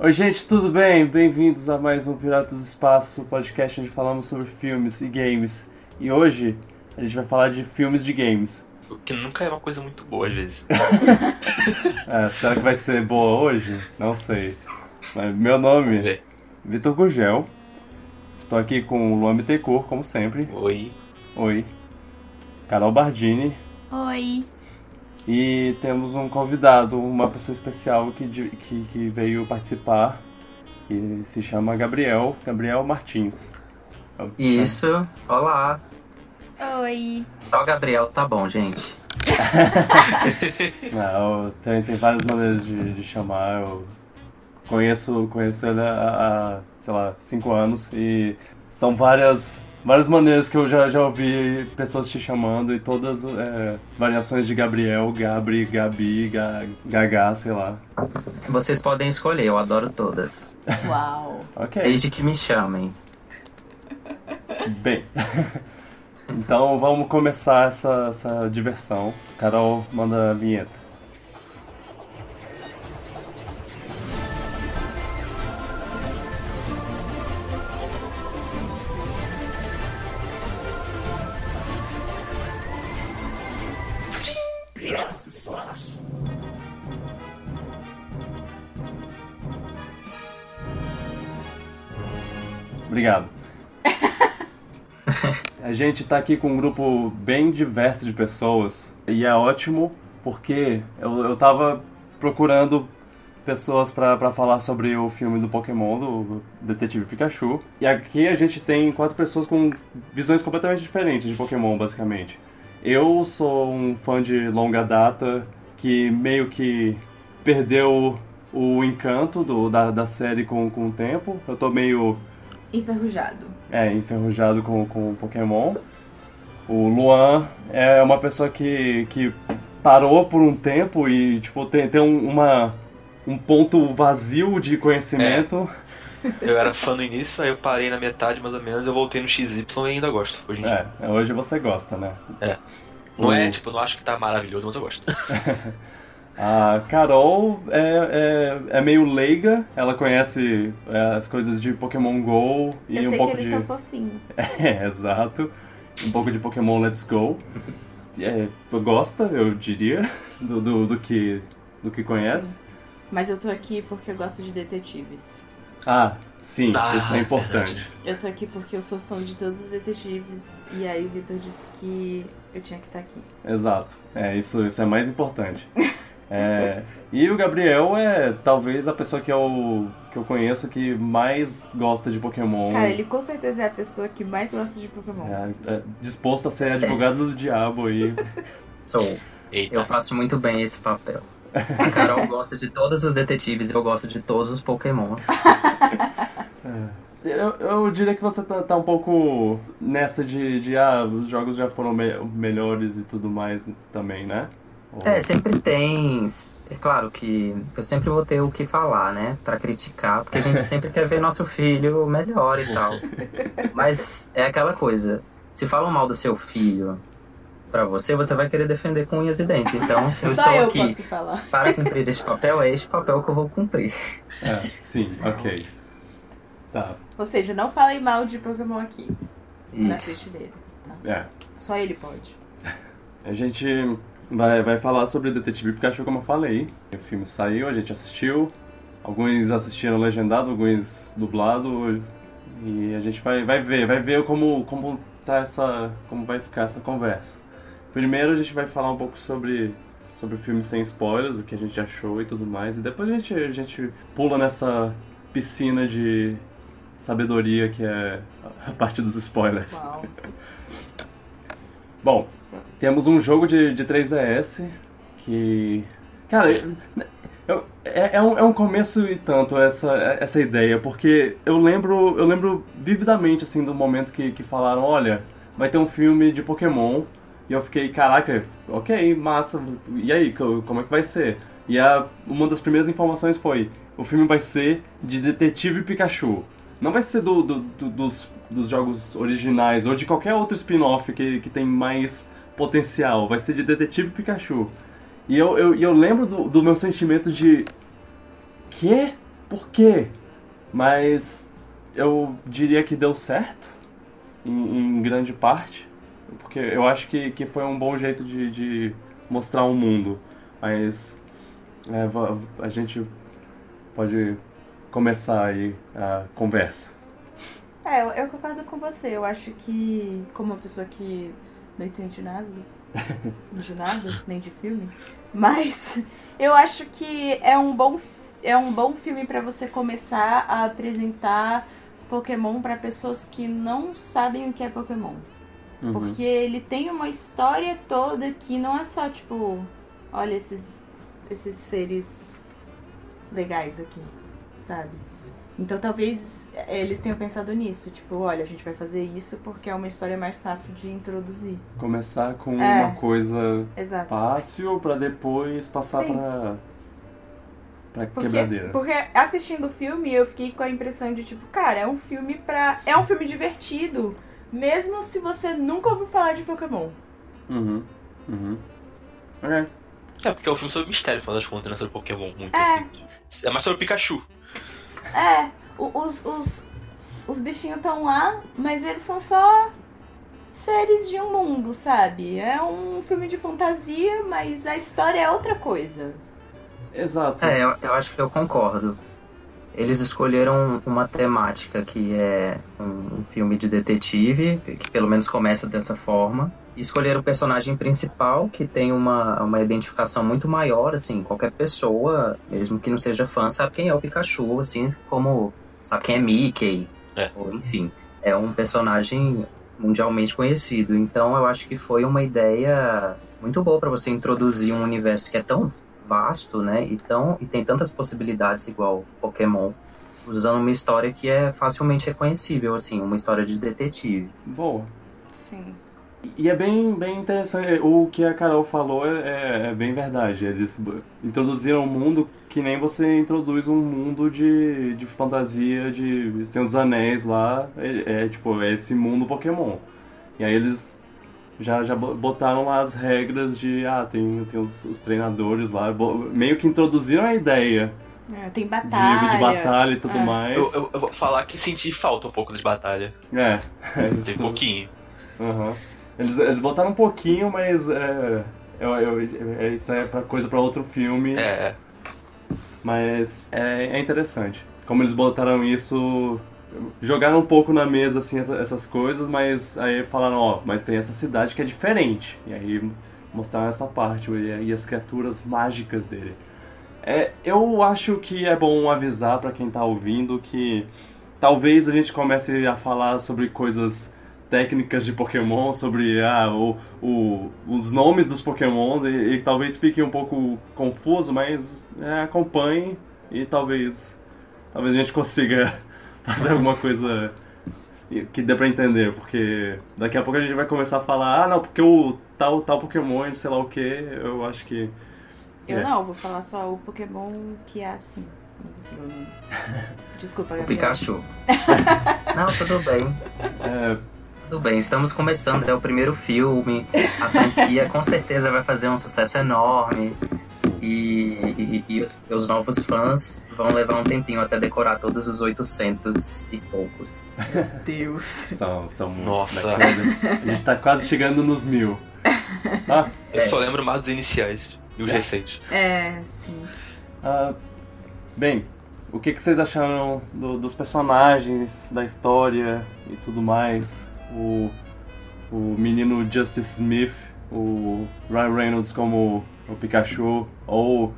Oi, gente, tudo bem? Bem-vindos a mais um Piratas do Espaço, podcast onde falamos sobre filmes e games. E hoje a gente vai falar de filmes de games. O que nunca é uma coisa muito boa às vezes. É, será que vai ser boa hoje? Não sei. Mas meu nome é. Vitor Gugel. Estou aqui com o Luan Bittencourt, como sempre. Oi. Oi. Carol Bardini. Oi. E temos um convidado, uma pessoa especial que, que, que veio participar, que se chama Gabriel, Gabriel Martins. Isso, olá. Oi. Só Gabriel tá bom, gente. Não, tem, tem várias maneiras de, de chamar. Eu conheço, conheço ele há, há, sei lá, cinco anos e são várias, várias maneiras que eu já, já ouvi pessoas te chamando e todas é, variações de Gabriel, Gabri, Gabi, Ga, Gagá, sei lá. Vocês podem escolher, eu adoro todas. Uau. Ok. Desde que me chamem. Bem, então vamos começar essa, essa diversão. Carol, manda a vinheta. Obrigado. A gente tá aqui com um grupo bem diverso de pessoas e é ótimo porque eu, eu tava procurando pessoas pra falar sobre o filme do Pokémon, do Detetive Pikachu. E aqui a gente tem quatro pessoas com visões completamente diferentes de Pokémon, basicamente. Eu sou um fã de longa data que meio que perdeu o encanto do, da, da série com, com o tempo. Eu tô meio Enferrujado. é, enferrujado com, com Pokémon. O Luan é uma pessoa que, que parou por um tempo e, tipo, tem, tem um, uma, um ponto vazio de conhecimento. Eu era fã no início, aí eu parei na metade mais ou menos, eu voltei no XY e ainda gosto. Hoje em dia. É, hoje você gosta, né? Não é, O- tipo, não acho que tá maravilhoso, mas eu gosto. A Carol é, é, é meio leiga, ela conhece é, as coisas de Pokémon GO e eu um sei pouco que eles de. são fofinhos. É, exato. Um pouco de Pokémon Let's Go. É, gosta, eu diria, do, do, do que, do que conhece. Mas eu tô aqui porque eu gosto de detetives. Ah, sim, Ah, isso é importante. verdade. Eu tô aqui porque eu sou fã de todos os detetives. E aí o Victor disse que eu tinha que estar aqui. Exato. É, isso, isso é mais importante. É, e o Gabriel é talvez a pessoa que eu, que eu conheço que mais gosta de Pokémon. Cara, ele com certeza é a pessoa que mais gosta de Pokémon. É, é disposto a ser advogado do diabo aí. Sou. Eita. Eu faço muito bem esse papel. A Carol gosta de todos os detetives, eu gosto de todos os Pokémons. Eu, eu diria que você tá, tá um pouco nessa de, de ah, os jogos já foram me- melhores e tudo mais também, né? É, sempre tem. É claro que eu sempre vou ter o que falar, né? Pra criticar, porque a gente sempre quer ver nosso filho melhor e tal. Mas é aquela coisa: se falam mal do seu filho pra você, você vai querer defender com unhas e dentes. Então, se eu Só estou eu aqui posso falar. para cumprir esse papel, é este papel que eu vou cumprir. É, sim, ok. Tá, Ou seja, não falem mal de Pokémon aqui. Na Isso. frente dele. é. Só ele pode. A gente vai, vai falar sobre Detetive Pikachu, como eu falei. O filme saiu, a gente assistiu. Alguns assistiram legendado, alguns dublado. E a gente vai, vai ver, vai ver como, como tá essa. como vai ficar essa conversa. Primeiro a gente vai falar um pouco sobre, sobre o filme sem spoilers, o que a gente achou e tudo mais. E depois a gente, a gente pula nessa piscina de sabedoria que é a parte dos spoilers. Bom, temos um jogo de, de 3DS que. Cara, eu- é, é um, é um começo e tanto essa, essa ideia, porque eu lembro, eu lembro vividamente assim do momento que, que falaram, olha, vai ter um filme de Pokémon, e eu fiquei, caraca, ok, massa, e aí, co- como é que vai ser? E a, uma das primeiras informações foi, o filme vai ser de Detetive Pikachu. Não vai ser do, do- do- dos, dos jogos originais ou de qualquer outro spin-off que, que tem mais potencial. Vai ser de Detetive Pikachu. E eu, eu, eu lembro do, do meu sentimento de. Quê? por quê, mas eu diria que deu certo, em, em grande parte, porque eu acho que, que foi um bom jeito de, de mostrar o um mundo, mas é, a gente pode começar aí a conversa. É, eu, eu concordo com você. Eu acho que, como uma pessoa que não entende nada, de nada, nem de filme, mas eu acho que é um bom, é um bom filme para você começar a apresentar Pokémon para pessoas que não sabem o que é Pokémon. Uhum. Porque ele tem uma história toda que não é só tipo, olha esses, esses seres legais aqui, sabe? Então talvez eles tenham pensado nisso, tipo, olha, a gente vai fazer isso porque é uma história mais fácil de introduzir. Começar com é, uma coisa exato. fácil para depois passar para pra porque, quebradeira. Porque assistindo o filme eu fiquei com a impressão de tipo, cara, é um filme pra. É um filme divertido, mesmo se você nunca ouviu falar de Pokémon. Uhum. Uhum. Ok. É, porque é um filme sobre mistério, falando das contas, né? Sobre Pokémon, muito é. assim. É mais sobre Pikachu. É, os, os, os bichinhos estão lá, mas eles são só seres de um mundo, sabe? É um filme de fantasia, mas a história é outra coisa. Exato. É, eu, eu acho que eu concordo. Eles escolheram uma temática que é um, um filme de detetive, que pelo menos começa dessa forma escolher o personagem principal, que tem uma, uma identificação muito maior, assim, qualquer pessoa, mesmo que não seja fã, sabe quem é o Pikachu, assim, como sabe quem é Mickey, é. ou enfim, é um personagem mundialmente conhecido. Então eu acho que foi uma ideia muito boa para você introduzir um universo que é tão vasto, né, e, tão, e tem tantas possibilidades igual Pokémon, usando uma história que é facilmente reconhecível, assim, uma história de detetive. Boa. Sim. E é bem, bem interessante, o que a Carol falou é, é, é bem verdade. Eles introduziram um mundo que nem você introduz um mundo de, de fantasia, de Senhor dos Anéis lá, é, é tipo, é esse mundo Pokémon. E aí eles já, já botaram lá as regras de, ah, tem, tem os, os treinadores lá, meio que introduziram a ideia. É, tem batalha. De, de batalha e tudo é. mais. Eu, eu, eu, vou falar que senti falta um pouco de batalha. É. é tem um pouquinho. Aham. Uhum. Eles, eles botaram um pouquinho, mas é, eu, eu, é, isso é pra coisa para outro filme. É. Mas é, é interessante. Como eles botaram isso jogaram um pouco na mesa assim essas coisas, mas aí falaram, ó, mas tem essa cidade que é diferente. E aí mostraram essa parte e as criaturas mágicas dele. É, eu acho que é bom avisar para quem tá ouvindo que talvez a gente comece a falar sobre coisas técnicas de Pokémon, sobre ah, o, o, os nomes dos Pokémons e, e, talvez fique um pouco confuso, mas é, acompanhe e talvez, talvez a gente consiga fazer alguma coisa que dê pra entender, porque daqui a pouco a gente vai começar a falar, ah não, porque o tal, tal Pokémon, sei lá o que, eu acho que. Eu é. não, vou falar só o Pokémon que é assim. Desculpa, Gabriel. O Pikachu. não, tudo bem. É, tudo bem, estamos começando, é o primeiro filme. A franquia com certeza vai fazer um sucesso enorme. E, e, e os, os, novos fãs vão levar um tempinho até decorar todos os 800 e poucos. Meu Deus. são, são muitos. Nossa. Né? A gente tá quase chegando nos mil. Ah, Eu é. só lembro mais dos iniciais e os é. recentes. É, sim. Uh, bem, o que, que vocês acharam do, dos personagens, da história e tudo mais? O, o menino Justice Smith, o Ryan Reynolds como o Pikachu, ou,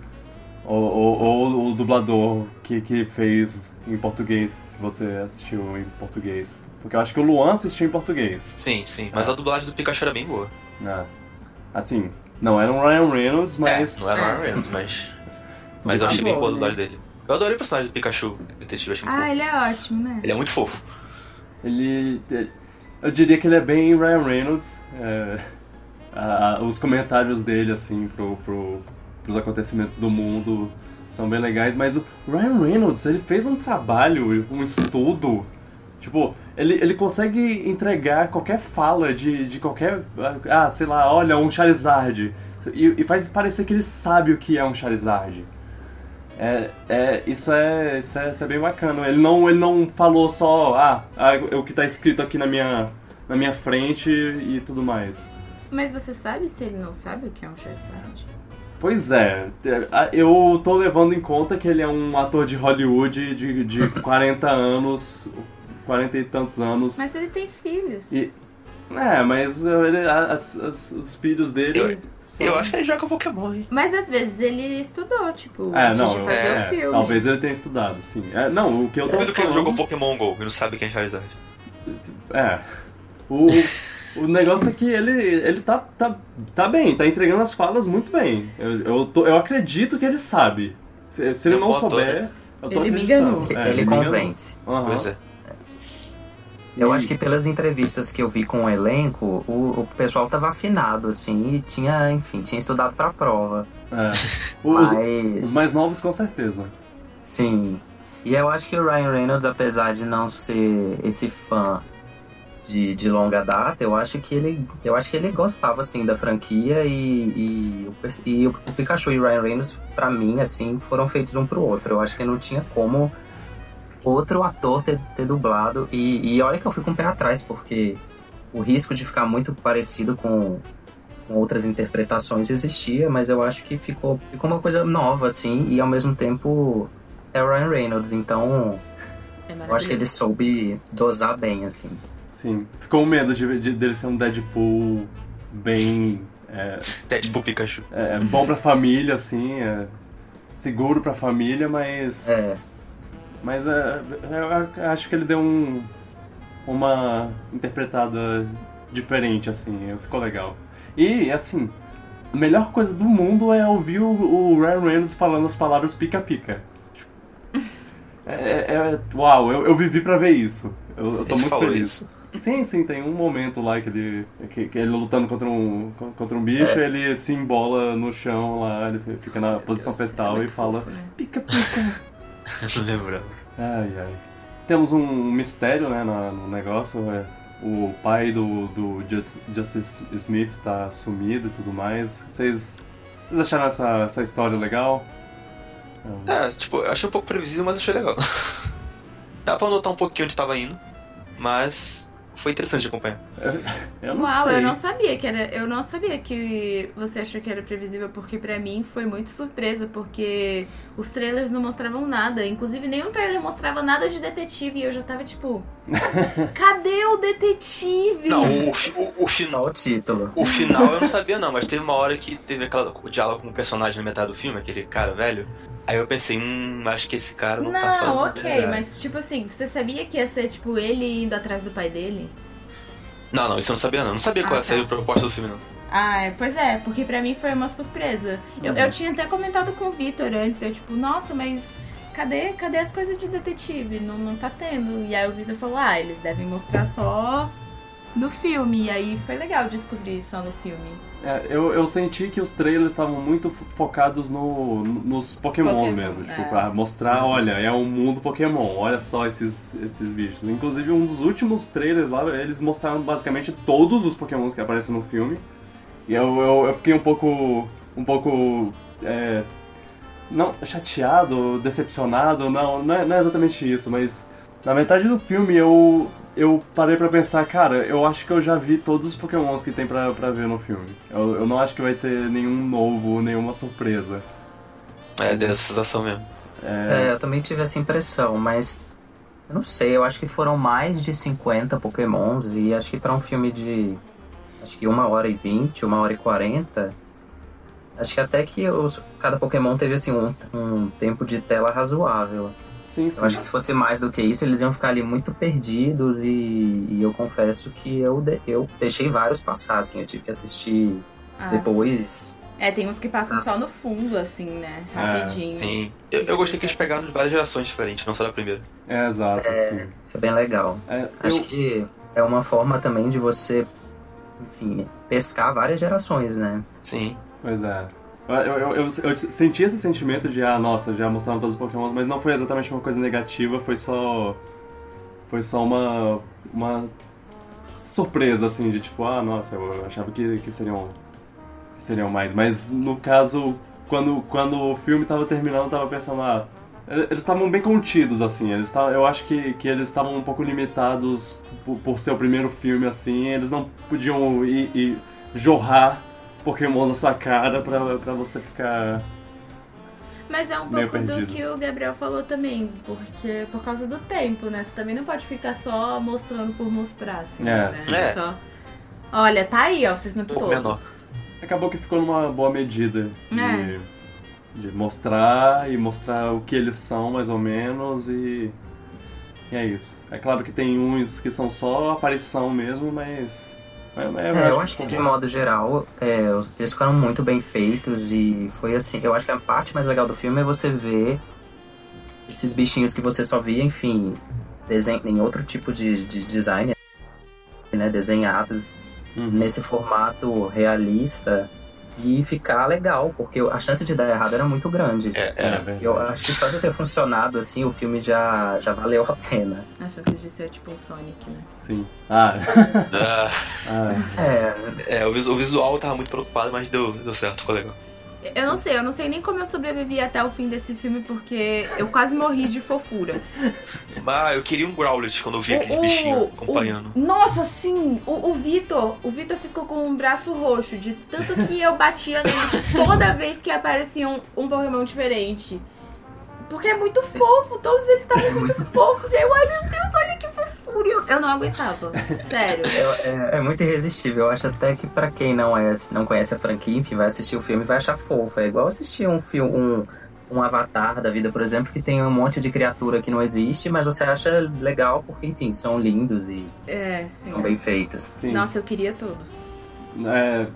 ou, ou, ou o dublador que, que fez em português, se você assistiu em português. Porque eu acho que o Luan assistiu em português. Sim, sim. Mas é. a dublagem do Pikachu era bem boa. É. Assim, não era um Ryan Reynolds, mas. É, não era um Ryan Reynolds, mas. Mas eu achei bem boa a dublagem dele. Eu adorei o personagem do Pikachu, detetive, achei muito Ah, fofo. ele é ótimo, né? Ele é muito fofo. Ele. Eu diria que ele é bem Ryan Reynolds. É, a, os comentários dele, assim, pro, pro, pros acontecimentos do mundo são bem legais, mas o Ryan Reynolds, ele fez um trabalho, um estudo. Tipo, ele, ele consegue entregar qualquer fala de, de qualquer. Ah, sei lá, olha, um Charizard. E, e faz parecer que ele sabe o que é um Charizard. É, é, isso, é, isso, é, isso é bem bacana. Ele não, ele não falou só, ah, ah, é o que tá escrito aqui na minha, na minha frente e tudo mais. Mas você sabe se ele não sabe o que é um Charizard? Pois é, eu tô levando em conta que ele é um ator de Hollywood de, de 40 anos, 40 e tantos anos. Mas ele tem filhos. E, é, mas ele, as, as, os filhos dele. Eu, acho que ele joga Pokémon, hein? Mas às vezes ele estudou, tipo, é, antes não, de fazer é, o filme. Talvez ele tenha estudado, sim. É, não, o que eu tô Duvido falando... que ele jogou Pokémon GO e não sabe quem é Charizard. É. O, o negócio é que ele, ele tá, tá, tá bem, tá entregando as falas muito bem. Eu, eu, tô, eu acredito que ele sabe. Se, se ele Eu não boto, souber, né? eu tô Ele me enganou. É, ele me enganou. convence. Aham. Pois é. Eu acho que pelas entrevistas que eu vi com o elenco, o, o pessoal tava afinado, assim, e tinha, enfim, tinha estudado pra prova. É. Os, Mas. os mais novos, com certeza. Sim. E eu acho que o Ryan Reynolds, apesar de não ser esse fã de, de longa data, eu acho que ele. Eu acho que ele gostava assim da franquia e, e, e o, o Pikachu e o Ryan Reynolds, pra mim, assim, foram feitos um pro outro. Eu acho que não tinha como outro ator ter, ter dublado. E, e olha que eu fui com o pé atrás, porque o risco de ficar muito parecido com, com outras interpretações existia, mas eu acho que ficou, ficou uma coisa nova, assim, e ao mesmo tempo é o Ryan Reynolds, então É eu acho que ele soube dosar bem, assim. Sim. Ficou um medo de, de- dele ser um Deadpool bem. É, É tipo Pikachu. é bom pra família, assim. É seguro pra família, mas. É, Mas é, eu acho que ele deu um, uma interpretada diferente, assim, ficou legal. E, assim, a melhor coisa do mundo é ouvir o, o Ryan Reynolds falando as palavras pica-pica. É, é- é- uau, eu, eu vivi pra ver isso. Eu, eu tô Ele muito feliz. isso. Sim, sim, tem um momento lá que ele, que, que ele lutando contra um, contra um bicho, É. ele se embola no chão lá, ele fica na posição Deus, fetal é e muito fala fofo, né? pica-pica. não lembrava. Ai, ai. Temos um mistério, né, no negócio. É, o pai do, do Jus- Justice Smith tá sumido e tudo mais. Vocês, vocês acharam essa, essa história legal? É, É, tipo, eu achei um pouco previsível, mas achei legal. Dá pra notar um pouquinho onde tava indo, mas foi interessante de acompanhar. Eu não Uau, sei. eu não sabia que era. Eu não sabia que você achou que era previsível, porque pra mim foi muito surpresa, porque os trailers não mostravam nada. Inclusive, nenhum trailer mostrava nada de detetive. E eu já tava tipo. Cadê o detetive? Não, o, o, o, fi- só o título. o final eu não sabia não, mas teve uma hora que teve aquela, o diálogo com o personagem na metade do filme, aquele cara velho. Aí eu pensei, hum, acho que esse cara não, tá Não, falando. a ok, mas tipo assim, você sabia que ia ser tipo ele indo atrás do pai dele? Não, não, isso eu não sabia não. Não sabia qual Ah, seria tá. a proposta do filme, não. Ah, é, pois é, porque pra mim foi uma surpresa. Eu, Uhum. eu tinha até comentado com o Vitor antes, eu tipo, nossa, mas cadê, cadê as coisas de detetive? Não, não tá tendo. E aí o Vitor falou, ah, eles devem mostrar só no filme. E aí foi legal descobrir só no filme. É, eu, eu senti que os trailers estavam muito fo- focados no, nos Pokémon, Pokémon, mesmo. Tipo, é. pra mostrar, olha, é um mundo Pokémon, olha só esses, esses bichos. Inclusive, um dos últimos trailers lá, eles mostraram basicamente todos os Pokémons que aparecem no filme. E eu, eu, eu fiquei um pouco. um pouco. É, não, chateado, decepcionado, não, não é, não é exatamente isso, mas na metade do filme eu, eu parei pra pensar, cara, eu acho que eu já vi todos os pokémons que tem pra, pra ver no filme. Eu, eu não acho que vai ter nenhum novo, nenhuma surpresa. É, dessa sensação mesmo. É, eu também tive essa impressão, mas eu não sei, eu acho que foram mais de 50 Pokémons e acho que pra um filme de acho que uma hora e 20, uma hora e 40, acho que até que os, cada Pokémon teve assim um, um tempo de tela razoável. Sim, sim. Eu acho que se fosse mais do que isso, eles iam ficar ali muito perdidos e, e eu confesso que eu, de- eu deixei vários passar, assim, eu tive que assistir Ah, depois. É, tem uns que passam só no fundo, assim, né? Rapidinho. Sim. Eu, eu gostei que eles pegaram de várias gerações diferentes, não só da primeira. É, exato, sim. Isso é bem legal. É, Acho eu- que é uma forma também de você, enfim, pescar várias gerações, né? Sim. Pois é. Eu, eu, eu, eu- senti esse sentimento de, ah, nossa, já mostraram todos os Pokémon, mas não foi exatamente uma coisa negativa, foi só. Foi só uma. uma surpresa, assim, de tipo, ah, nossa, eu achava que, que seriam. que seriam mais. Mas no caso, quando, quando o filme tava terminando, eu tava pensando, ah, eles estavam bem contidos, assim. Eles tavam, eu acho que, que eles estavam um pouco limitados por, por, ser o primeiro filme, assim. Eles não podiam ir, ir jorrar pokémons na sua cara pra, pra você ficar mas é um pouco do que o Gabriel falou também, porque por causa do tempo, né? Você também não pode ficar só mostrando por mostrar, assim, é, né? É. Só... Olha, tá aí, ó, vocês não estão todos. Menor. Acabou que ficou numa boa medida de, é. de mostrar e mostrar o que eles são, mais ou menos, e... e é isso. É claro que tem uns que são só aparição mesmo, mas é, é, é, eu acho que de modo geral, é, eles ficaram muito bem feitos e foi assim. Eu acho que a parte mais legal do filme é você ver esses bichinhos que você só via, enfim, desenho, em outro tipo de, de design, né, desenhados uhum. nesse formato realista e ficar legal, porque a chance de dar errado era muito grande. É, é, Eu acho que só de ter funcionado assim, o filme já, já valeu a pena. A chance de ser tipo o Sonic, né? Sim. Ah. ah. ah. É. é o, visual tava muito preocupado, mas deu, deu certo, ficou legal. Eu não sei, eu não sei nem como eu sobrevivi até o fim desse filme, porque eu quase morri de fofura. Ah, eu queria um Growlithe quando eu vi o, aquele bichinho acompanhando. O, nossa, sim! O, o Vitor, o Vitor ficou com um braço roxo, de tanto que eu batia nele toda vez que aparecia um, um Pokémon diferente. Porque é muito fofo, todos eles estavam muito fofos. E eu, ai meu Deus, olha que fofura. Eu não aguentava, sério. É, é, é, muito irresistível. Eu acho até que pra quem não, é, não conhece a franquia, enfim, vai assistir o filme e vai achar fofo. É igual assistir um filme, um, um avatar da vida, por exemplo, que tem um monte de criatura que não existe, mas você acha legal porque, enfim, são lindos e é, são bem feitos. Sim. Nossa, eu queria todos. É,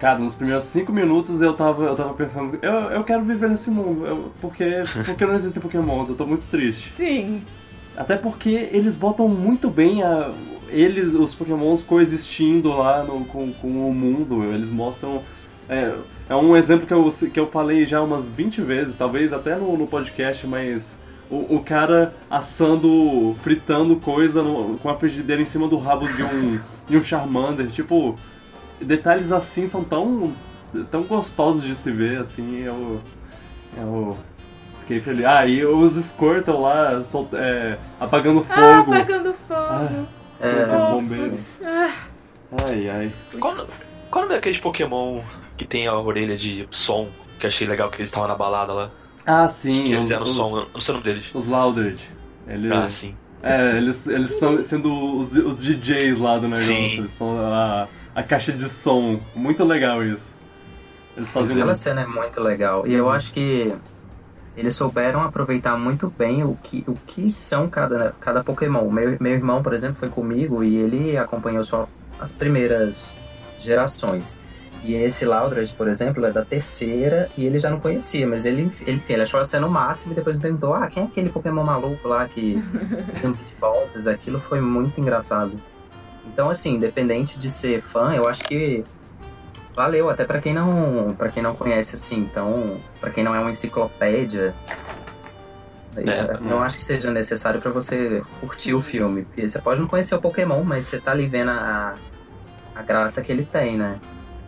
Cara, nos primeiros cinco minutos eu tava, eu tava pensando, eu, eu quero viver nesse mundo, eu, porque, porque não existem pokémons, eu tô muito triste. Sim. Até porque eles botam muito bem a, eles, os pokémons coexistindo lá no, com, com o mundo, eles mostram... É, é um exemplo que eu, que eu falei já umas 20 vezes, talvez até no, no podcast, mas o, o, cara assando, fritando coisa no, com a frigideira em cima do rabo de um, de um Charmander, tipo detalhes assim são tão, tão gostosos de se ver, assim, eu, eu fiquei feliz. Ah, e os Squirtle lá sol, é, apagando ah, fogo. Ah, apagando fogo. Ah, é, os bombeiros. Ah. Ai, ai. Qual, qual é aqueles Pokémon que tem a orelha de som, que achei legal que eles estavam na balada lá? Ah, sim. Que eles deram som, eu não sei o nome deles. Os Loudred. Ele... Ah, sim. É, eles, eles são sendo os, os DJs lá do negócio. Sim. Eles são a, a caixa de som. Muito legal isso. Eles fazem Aquela cena é muito legal. E eu acho que eles souberam aproveitar muito bem o que, o que são cada, cada Pokémon. Meu, meu irmão, por exemplo, foi comigo e ele acompanhou só as primeiras gerações. E esse Laudred, por exemplo, é da terceira e ele já não conhecia, mas ele, ele, ele achou a cena no máximo e depois me perguntou: ah, quem é aquele Pokémon maluco lá que tem um beatbox? Aquilo foi muito engraçado. Então, assim, independente de ser fã, eu acho que valeu até para quem não para quem não conhece assim. Então, para quem não é uma enciclopédia, é, não acho que seja necessário para você curtir o filme. Porque você pode não conhecer o Pokémon, mas você tá ali vendo a, a graça que ele tem, né?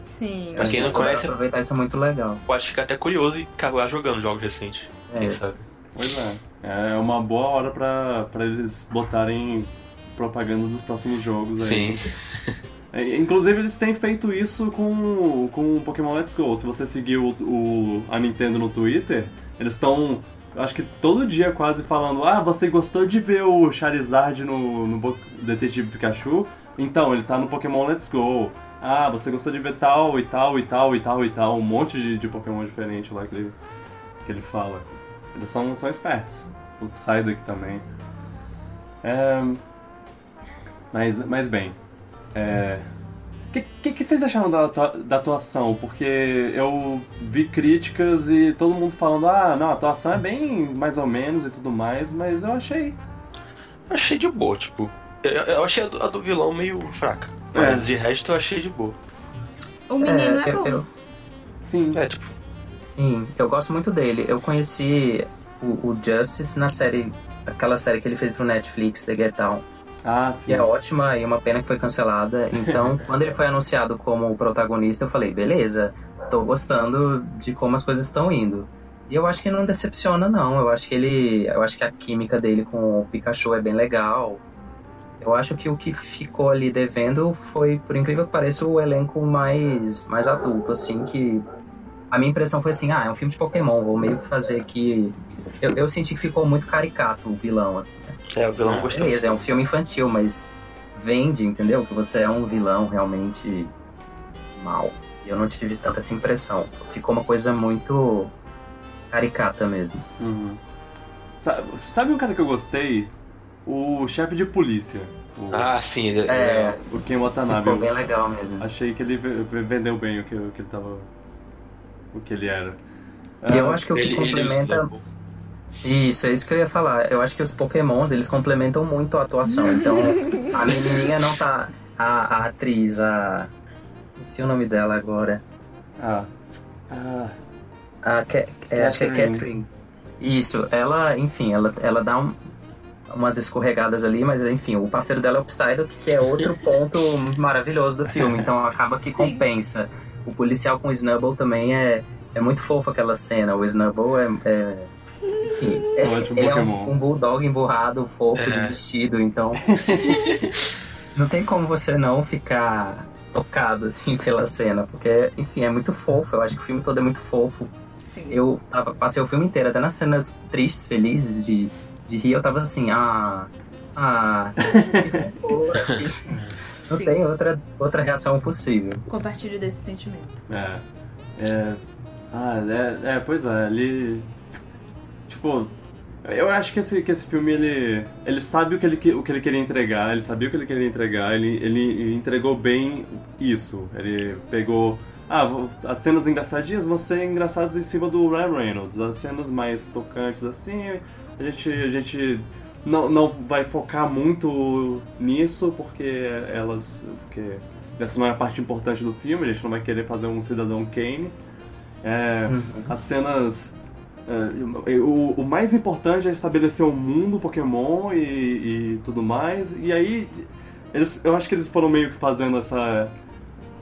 Sim. Pra quem não conhece, aproveitar isso é muito legal. Pode ficar até curioso e acabar jogando jogos recentes. É. Quem sabe? Pois é. É uma boa hora para eles botarem propaganda dos próximos jogos aí. Sim. É, inclusive eles têm feito isso com, com Pokémon Let's Go. Se você seguir o, o a Nintendo no Twitter, eles estão, acho que todo dia quase falando: Ah, você gostou de ver o Charizard no, no Detetive Pikachu? Então, ele tá no Pokémon Let's Go. Ah, você gostou de ver tal e tal e tal e tal e tal. Um monte de, de Pokémon diferente lá que ele, que ele fala. Eles são, são espertos. O Psyduck também. É, mas, mas bem, é... que, que, que, vocês acharam da, da atuação? Porque eu vi críticas e todo mundo falando, ah, não, a atuação é bem mais ou menos e tudo mais, mas eu achei. Achei de boa, tipo. Eu, eu achei a do, a do, vilão meio fraca. Mas é. de resto eu achei de boa. O menino é, é bom. Eu, Sim. É, tipo. Sim, eu gosto muito dele. Eu conheci o, o Justice na série. Aquela série que ele fez pro Netflix, The Get Down. Ah, sim. Que é ótima e uma pena que foi cancelada. Então, quando ele foi anunciado como o protagonista, eu falei, beleza, tô gostando de como as coisas estão indo. E eu acho que não decepciona, não. Eu acho que ele. Eu acho que a química dele com o Pikachu é bem legal. Eu acho que o que ficou ali devendo foi, por incrível que pareça, o elenco mais, mais adulto, assim, que a minha impressão foi assim, ah, é um filme de Pokémon, vou meio que fazer aqui. Eu, eu senti que ficou muito caricato o vilão, assim. É, o vilão ah, gostou. Beleza, é um filme infantil, mas vende, entendeu? Que você é um vilão realmente mal. E eu não tive tanta essa impressão. Ficou uma coisa muito caricata mesmo. Uhum. Sabe um cara que eu gostei? o chefe de polícia. O, ah, sim. Ele, é, o Ken Watanabe. Ficou bem legal mesmo. Achei que ele vendeu bem o que, o que ele tava... O que ele era. E eu acho que o que ele, complementa... Ele isso, é isso que eu ia falar. Eu acho que os pokémons, eles complementam muito a atuação. Então, a menininha não tá... A, a atriz, a... Esqueci o nome dela agora. Ah... Ah... A, é, acho que é Catherine. Isso, ela, enfim, ela, ela dá um, umas escorregadas ali, mas enfim, o parceiro dela é o Psyduck, que é outro ponto maravilhoso do filme, então acaba que Sim. compensa. O policial com o Snubble também é, é muito fofo aquela cena. O Snubble é. é enfim, é, ele é um, um, bulldog emburrado, fofo, é. de vestido, então. não tem como você não ficar tocado assim pela cena, porque, enfim, é muito fofo. Eu acho que o filme todo é muito fofo. Sim. Eu tava, passei o filme inteiro, até nas cenas tristes, felizes de de rir, eu tava assim, ah. Ah. Não Sim. tem outra, outra reação possível. Compartilho desse sentimento. É. É. Ah, é, é pois é, ele. Tipo, eu acho que esse, que esse filme, ele, ele sabe o que ele, o que ele queria entregar, ele sabia o que ele queria entregar, ele, ele entregou bem isso. Ele pegou... Ah, as cenas engraçadinhas vão ser engraçadas em cima do Ryan Reynolds. As cenas mais tocantes, assim, a gente, a gente não, não vai focar muito nisso porque elas. Porque essa não é a parte importante do filme, a gente não vai querer fazer um Cidadão Kane. É, uhum. As cenas. É, o, o, mais importante é estabelecer o um mundo Pokémon e, e, tudo mais. E aí, eles, eu acho que eles foram meio que fazendo essa,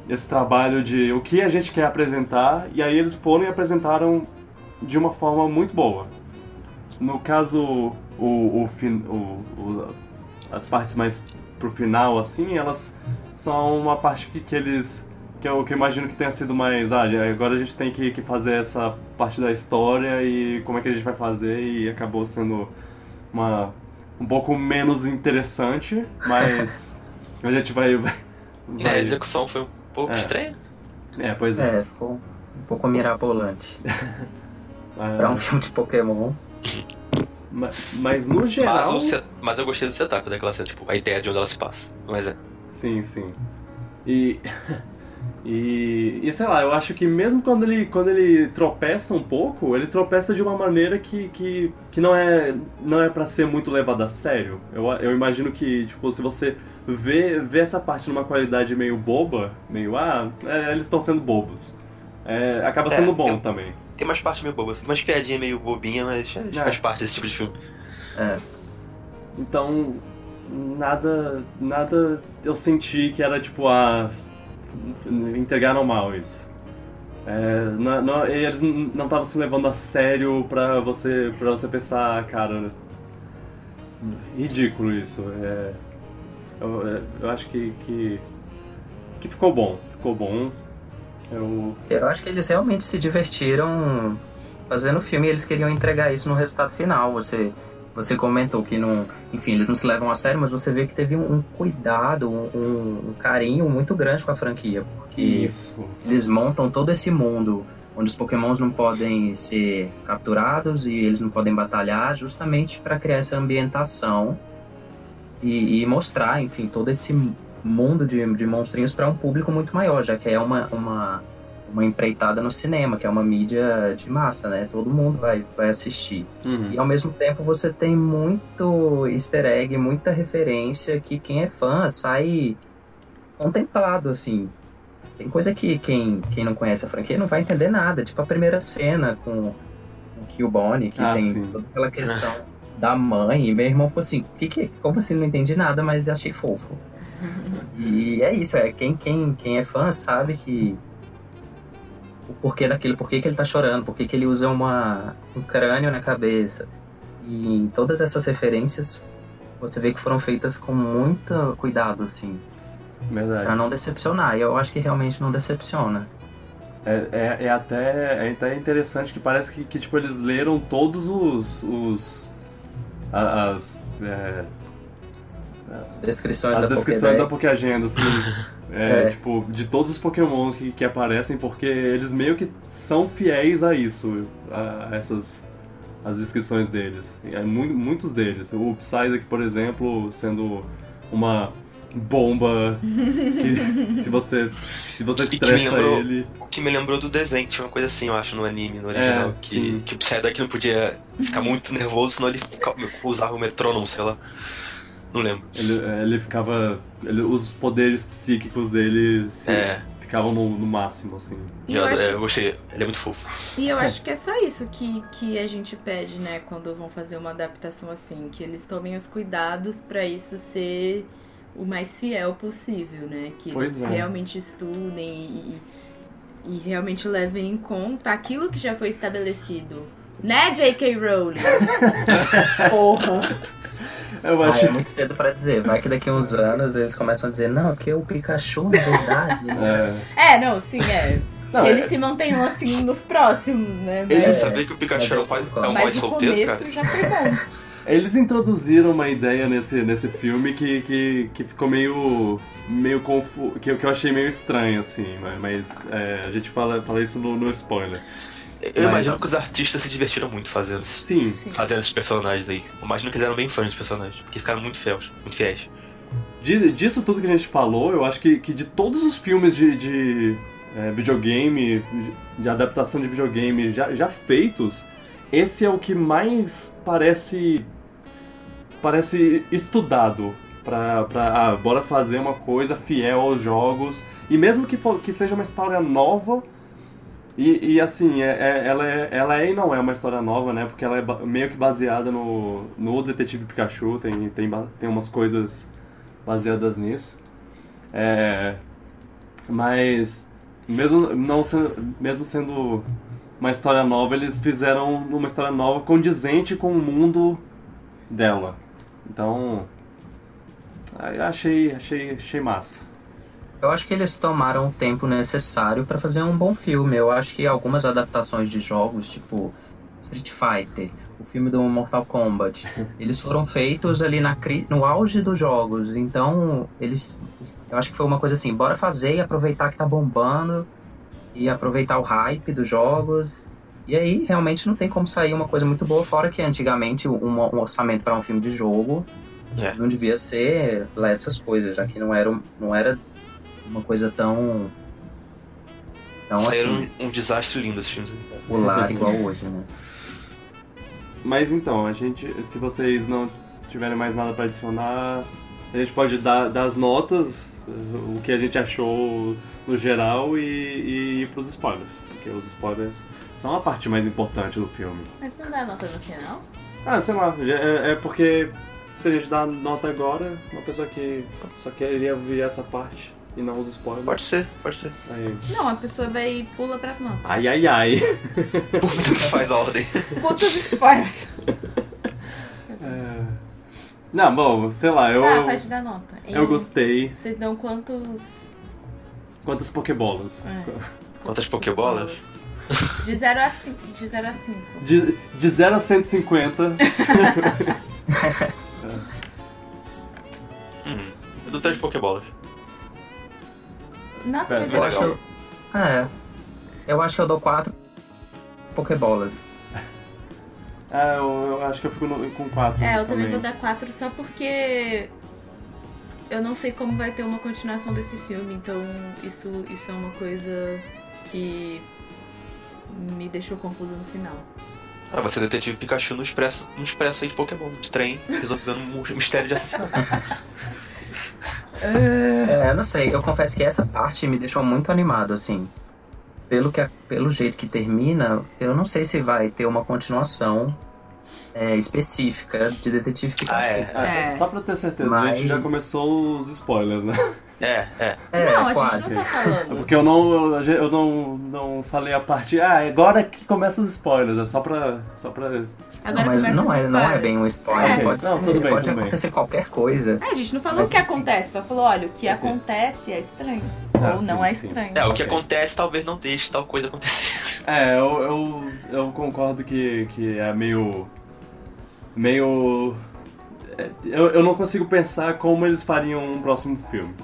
esse trabalho de o que a gente quer apresentar. E aí eles foram e apresentaram de uma forma muito boa. No caso, o, o, o, as partes mais pro final, assim, elas são uma parte que, que eles. Que eu, que eu imagino que tenha sido mais. Ah, agora a gente tem que, que fazer essa parte da história e como é que a gente vai fazer, e acabou sendo uma. um pouco menos interessante, mas. a gente vai. vai, vai... a execução foi um pouco é. estranha. É, pois é. É, ficou um pouco mirabolante. pra um filme de Pokémon. Mas, no geral. Mas, set... mas, eu gostei do setup daquela cena, tipo, a ideia de onde ela se passa. Mas é. Sim, sim. E. E, e sei lá, eu acho que mesmo quando ele, quando ele tropeça um pouco, ele tropeça de uma maneira que, que, que não é não é para ser muito levado a sério. Eu, eu imagino que, tipo, se você vê, vê essa parte numa qualidade meio boba, meio, ah, é, eles estão sendo bobos, é, acaba sendo é, bom eu, também. Tem umas partes meio bobas, umas piadinhas meio bobinhas, mas é. faz parte desse tipo de filme. É. Então, nada. Nada eu senti que era tipo a. entregaram mal isso. É, não, não, eles não estavam se levando a sério pra você, pra você pensar, cara. Ridículo isso. É, eu, é, eu acho que, que. que ficou bom. Ficou bom. Eu... eu acho que eles realmente se divertiram fazendo o filme e eles queriam entregar isso no resultado final. Você, você comentou que não, enfim, eles não se levam a sério, mas você vê que teve um, um cuidado, um, um, carinho muito grande com a franquia, porque isso. eles montam todo esse mundo onde os Pokémons não podem ser capturados e eles não podem batalhar, justamente para criar essa ambientação e, e, mostrar, enfim, todo esse mundo de, de monstrinhos para um público muito maior, já que é uma, uma, uma empreitada no cinema, que é uma mídia de massa, né? Todo mundo vai, vai assistir. Uhum. E ao mesmo tempo você tem muito easter egg, muita referência que quem é fã sai contemplado, assim. Tem coisa que quem, quem não conhece a franquia não vai entender nada, tipo a primeira cena com o Kill Bonnie, que ah, tem sim. toda aquela questão da mãe, e meu irmão ficou assim, que, que, como assim, não entendi nada, mas achei fofo. E é isso, é quem, quem, quem é fã sabe que o porquê daquilo, por que ele tá chorando, por que ele usa uma, um crânio na cabeça. E todas essas referências você vê que foram feitas com muito cuidado, assim. Verdade. Pra não decepcionar. E eu acho que realmente não decepciona. É, é, é até, é até interessante que parece que, que tipo, eles leram todos os. os as. É, as descrições, as da, descrições da Pokéagenda, assim. É, é, tipo, de todos os Pokémon que, que aparecem, porque eles meio que são fiéis a isso, a, a essas as descrições deles. É, muitos deles. O Psyduck, por exemplo, sendo uma bomba que se você se você estressa lembrou, ele o que me lembrou do desenho tinha uma coisa assim eu acho no anime no original É, que, sim. que o Psyduck não podia ficar muito nervoso senão ele usava o metrônomo sei lá não lembro ele, ele ficava ele, os poderes psíquicos dele se- É. ficavam no, no máximo assim E eu, eu, acho, eu gostei ele é muito fofo e eu acho que é só isso que, que a gente pede, né, quando vão fazer uma adaptação assim, que eles tomem os cuidados pra isso ser o mais fiel possível, né? Que Pois eles é. realmente estudem e, e, e realmente levem em conta aquilo que já foi estabelecido. Né, J.K. Rowling? Porra! eu Ah, acho é muito cedo pra dizer. Vai que daqui a uns anos eles começam a dizer, não, é porque o Pikachu, na verdade. né?" é, É, não, sim, é. não, que é- eles se mantenham assim nos próximos, né? ele Mas, sabia que o Pikachu mas é eu pai, é um pai o solteiro começo cara já foi bom. Eles introduziram uma ideia nesse, nesse filme que, que, que ficou meio. meio confu... que, que eu achei meio estranho, assim, mas, mas, é, a gente fala, fala isso no, no spoiler. Eu Mas- imagino que os artistas se divertiram muito fazendo Sim, Sim. fazendo esses personagens aí eu imagino que eles eram bem fãs dos personagens porque ficaram muito fiéis muito fiéis de- disso tudo que a gente falou, eu acho que, que de todos os filmes de, de é, videogame, de adaptação de videogame já, já feitos, esse é o que mais parece. parece estudado. Pra, pra ah, bora fazer uma coisa fiel aos jogos. E mesmo que, for- que seja uma história nova. E, e, assim, é, é- ela, é, ela é e não é uma história nova, né? Porque ela é meio que baseada no, no Detetive Pikachu, tem, tem, tem umas coisas baseadas nisso. É, mas mesmo não sendo, mesmo sendo uma história nova, eles fizeram uma história nova condizente com o mundo dela. Então, achei, achei, achei massa. Eu acho que eles tomaram o tempo necessário pra fazer um bom filme. Eu acho que algumas adaptações de jogos, tipo Street Fighter, o filme do Mortal Kombat, eles foram feitos ali na, no auge dos jogos. Então, eles. Eu acho que foi uma coisa assim: bora fazer e aproveitar que tá bombando, e aproveitar o hype dos jogos. E aí, realmente não tem como sair uma coisa muito boa, fora que antigamente um, um orçamento para um filme de jogo É. não devia ser lá essas coisas, já que não era, não era uma coisa tão. tão saíram assim, um, um desastre lindo esses filmes aí. popular igual hoje, né? Mas então, a gente, se vocês não tiverem mais nada pra adicionar, a gente pode dar, dar as notas, o que a gente achou no geral e, e ir pros spoilers. Porque os spoilers são a parte mais importante do filme. Mas não dá nota no final? Ah, sei lá, é, é porque se a gente dá nota agora, uma pessoa que só queria ver essa parte e não os spoilers. Pode ser, pode ser. Aí, Não, a pessoa vai e pula pras notas. ai, ai, ai. Por mim, faz a ordem. Escuta os spoilers. É. Não, bom, sei lá, eu, Tá, pode dar nota. eu Em- gostei. Vocês dão quantos. Quantas pokébolas? É. Quantas pokébolas? De 0 a 5. De 0 a 5. De, de 0 a 150. Hum, eu dou três pokébolas. Nossa, Pera, mas Eu legal. acho. É. Eu acho que eu dou quatro Pokébolas. Ah, eu, eu acho que eu fico no- com 4. É, eu também vou dar 4 só porque eu não sei como vai ter uma continuação desse filme, então isso, isso é uma coisa que me deixou confusa no final. Ah, você é detetive Pikachu no expresso, no expresso aí de Pokémon, de trem, resolvendo um mistério de assassinato. É, eu não sei, eu confesso que essa parte me deixou muito animado, assim. Pelo, que, pelo jeito que termina, eu não sei se vai ter uma continuação é, específica de Detetive Pikachu. Ah, é. É. Só pra ter certeza, a gente Mas- já começou os spoilers, né? É, é. É, não, a quase. gente não tá falando. Porque eu não, eu não, não falei a parte. Ah, agora que começa os spoilers, é só pra. Só pra... Agora Não, mas começa não os é, não é bem um spoiler. É. Pode, Não, ser, tudo bem, pode tudo bem. acontecer qualquer coisa. É, a gente não falou o que acontece, só falou, olha, o que acontece é estranho. Ah, Ou sim, não é sim. estranho. É, o que acontece talvez não deixe tal coisa acontecer. É, eu, eu, eu concordo que, que é meio. meio. é, Eu, eu não consigo pensar como eles fariam um próximo filme.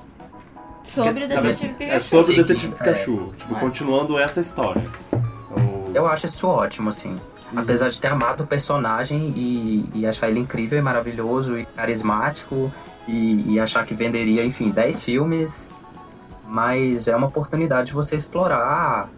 Sobre o Detetive É Pikachu. sobre Sim, o Detetive é. Pikachu. Tipo, É. continuando essa história. Eu- Eu acho isso ótimo, assim. Uhum. Apesar de ter amado o personagem e, e achar ele incrível e maravilhoso e carismático e, e achar que venderia, enfim, 10 filmes, mas é uma oportunidade de você explorar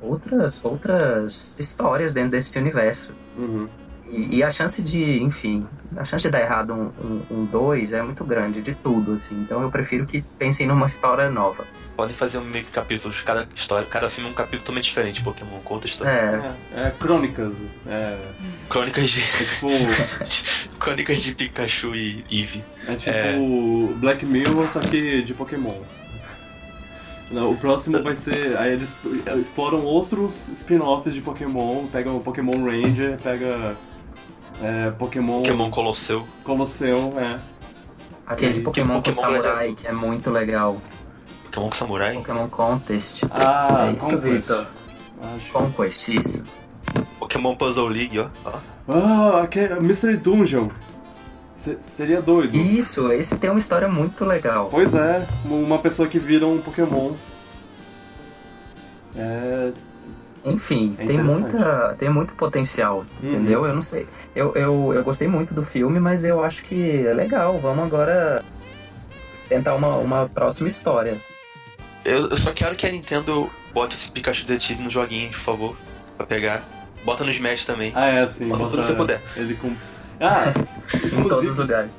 outras, outras histórias dentro desse universo. Uhum. E, e a chance de, enfim, a chance de dar errado um 2 um, um dois é muito grande, de tudo, assim. Então eu prefiro que pensem numa história nova. Podem fazer um meio que capítulos, cada história, cada filme é um capítulo totalmente diferente. Pokémon conta história. É, É, é crônicas. É, Crônicas de. é tipo. Crônicas de Pikachu e Eevee. É tipo É. Black Mirror, só que de Pokémon. Não, o próximo vai ser. Aí eles exploram outros spin-offs de Pokémon, pegam o Pokémon Ranger, pega. É, Pokémon, Pokémon Colosseu. Colosseum, é. aquele E- Pokémon com Pokémon Samurai, que é muito legal. Pokémon Samurai. Pokémon Contest. Ah, é isso, Conquest. Victor. Acho. Conquest, isso. Pokémon Puzzle League, ó. Ah, aquele Mystery Dungeon. Se- seria doido. Isso, esse tem uma história muito legal. Pois é, uma pessoa que vira um Pokémon. É. Enfim, É tem, muita, tem muito potencial, Uhum. entendeu? Eu não sei. Eu, eu, eu gostei muito do filme, mas eu acho que é legal. Vamos agora tentar uma, uma próxima história. Eu, eu só quero que a Nintendo bote esse Pikachu Detetive no joguinho, por favor. Pra pegar. Bota no Smash também. Ah, é assim. Bota tudo que bota puder. ele com. Ah, Em todos os lugares.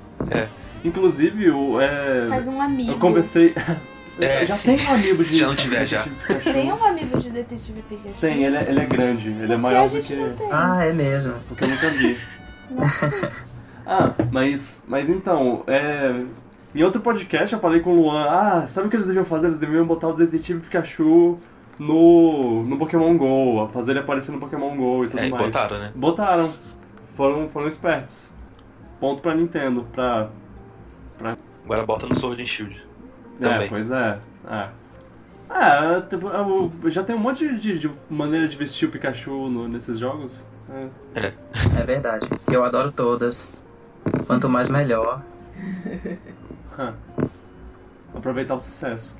inclusive o. É, Faz um amigo. eu conversei. É, já sim. tem um amigo de. Se já não tiver, já. Tem um amigo de Detetive Pikachu. Tem, ele é, ele é grande. Ele é Por que maior a do que. não tem? Ah, é mesmo. Porque eu nunca vi. Nossa. Ah, mas, mas então, é, em outro podcast eu falei com o Luan, ah, sabe o que eles deviam fazer? Eles deviam botar o Detetive Pikachu no, no Pokémon GO, fazer ele aparecer no Pokémon GO e tudo É, e mais. botaram, né? Botaram. Foram, foram espertos. Ponto pra Nintendo, pra... Agora bota no Sword and Shield. É, Também. pois é. é. Ah, tipo, já tem um monte de, de maneira de vestir o Pikachu no- nesses jogos. É. É verdade. Eu adoro todas. Quanto mais melhor. Aproveitar o sucesso.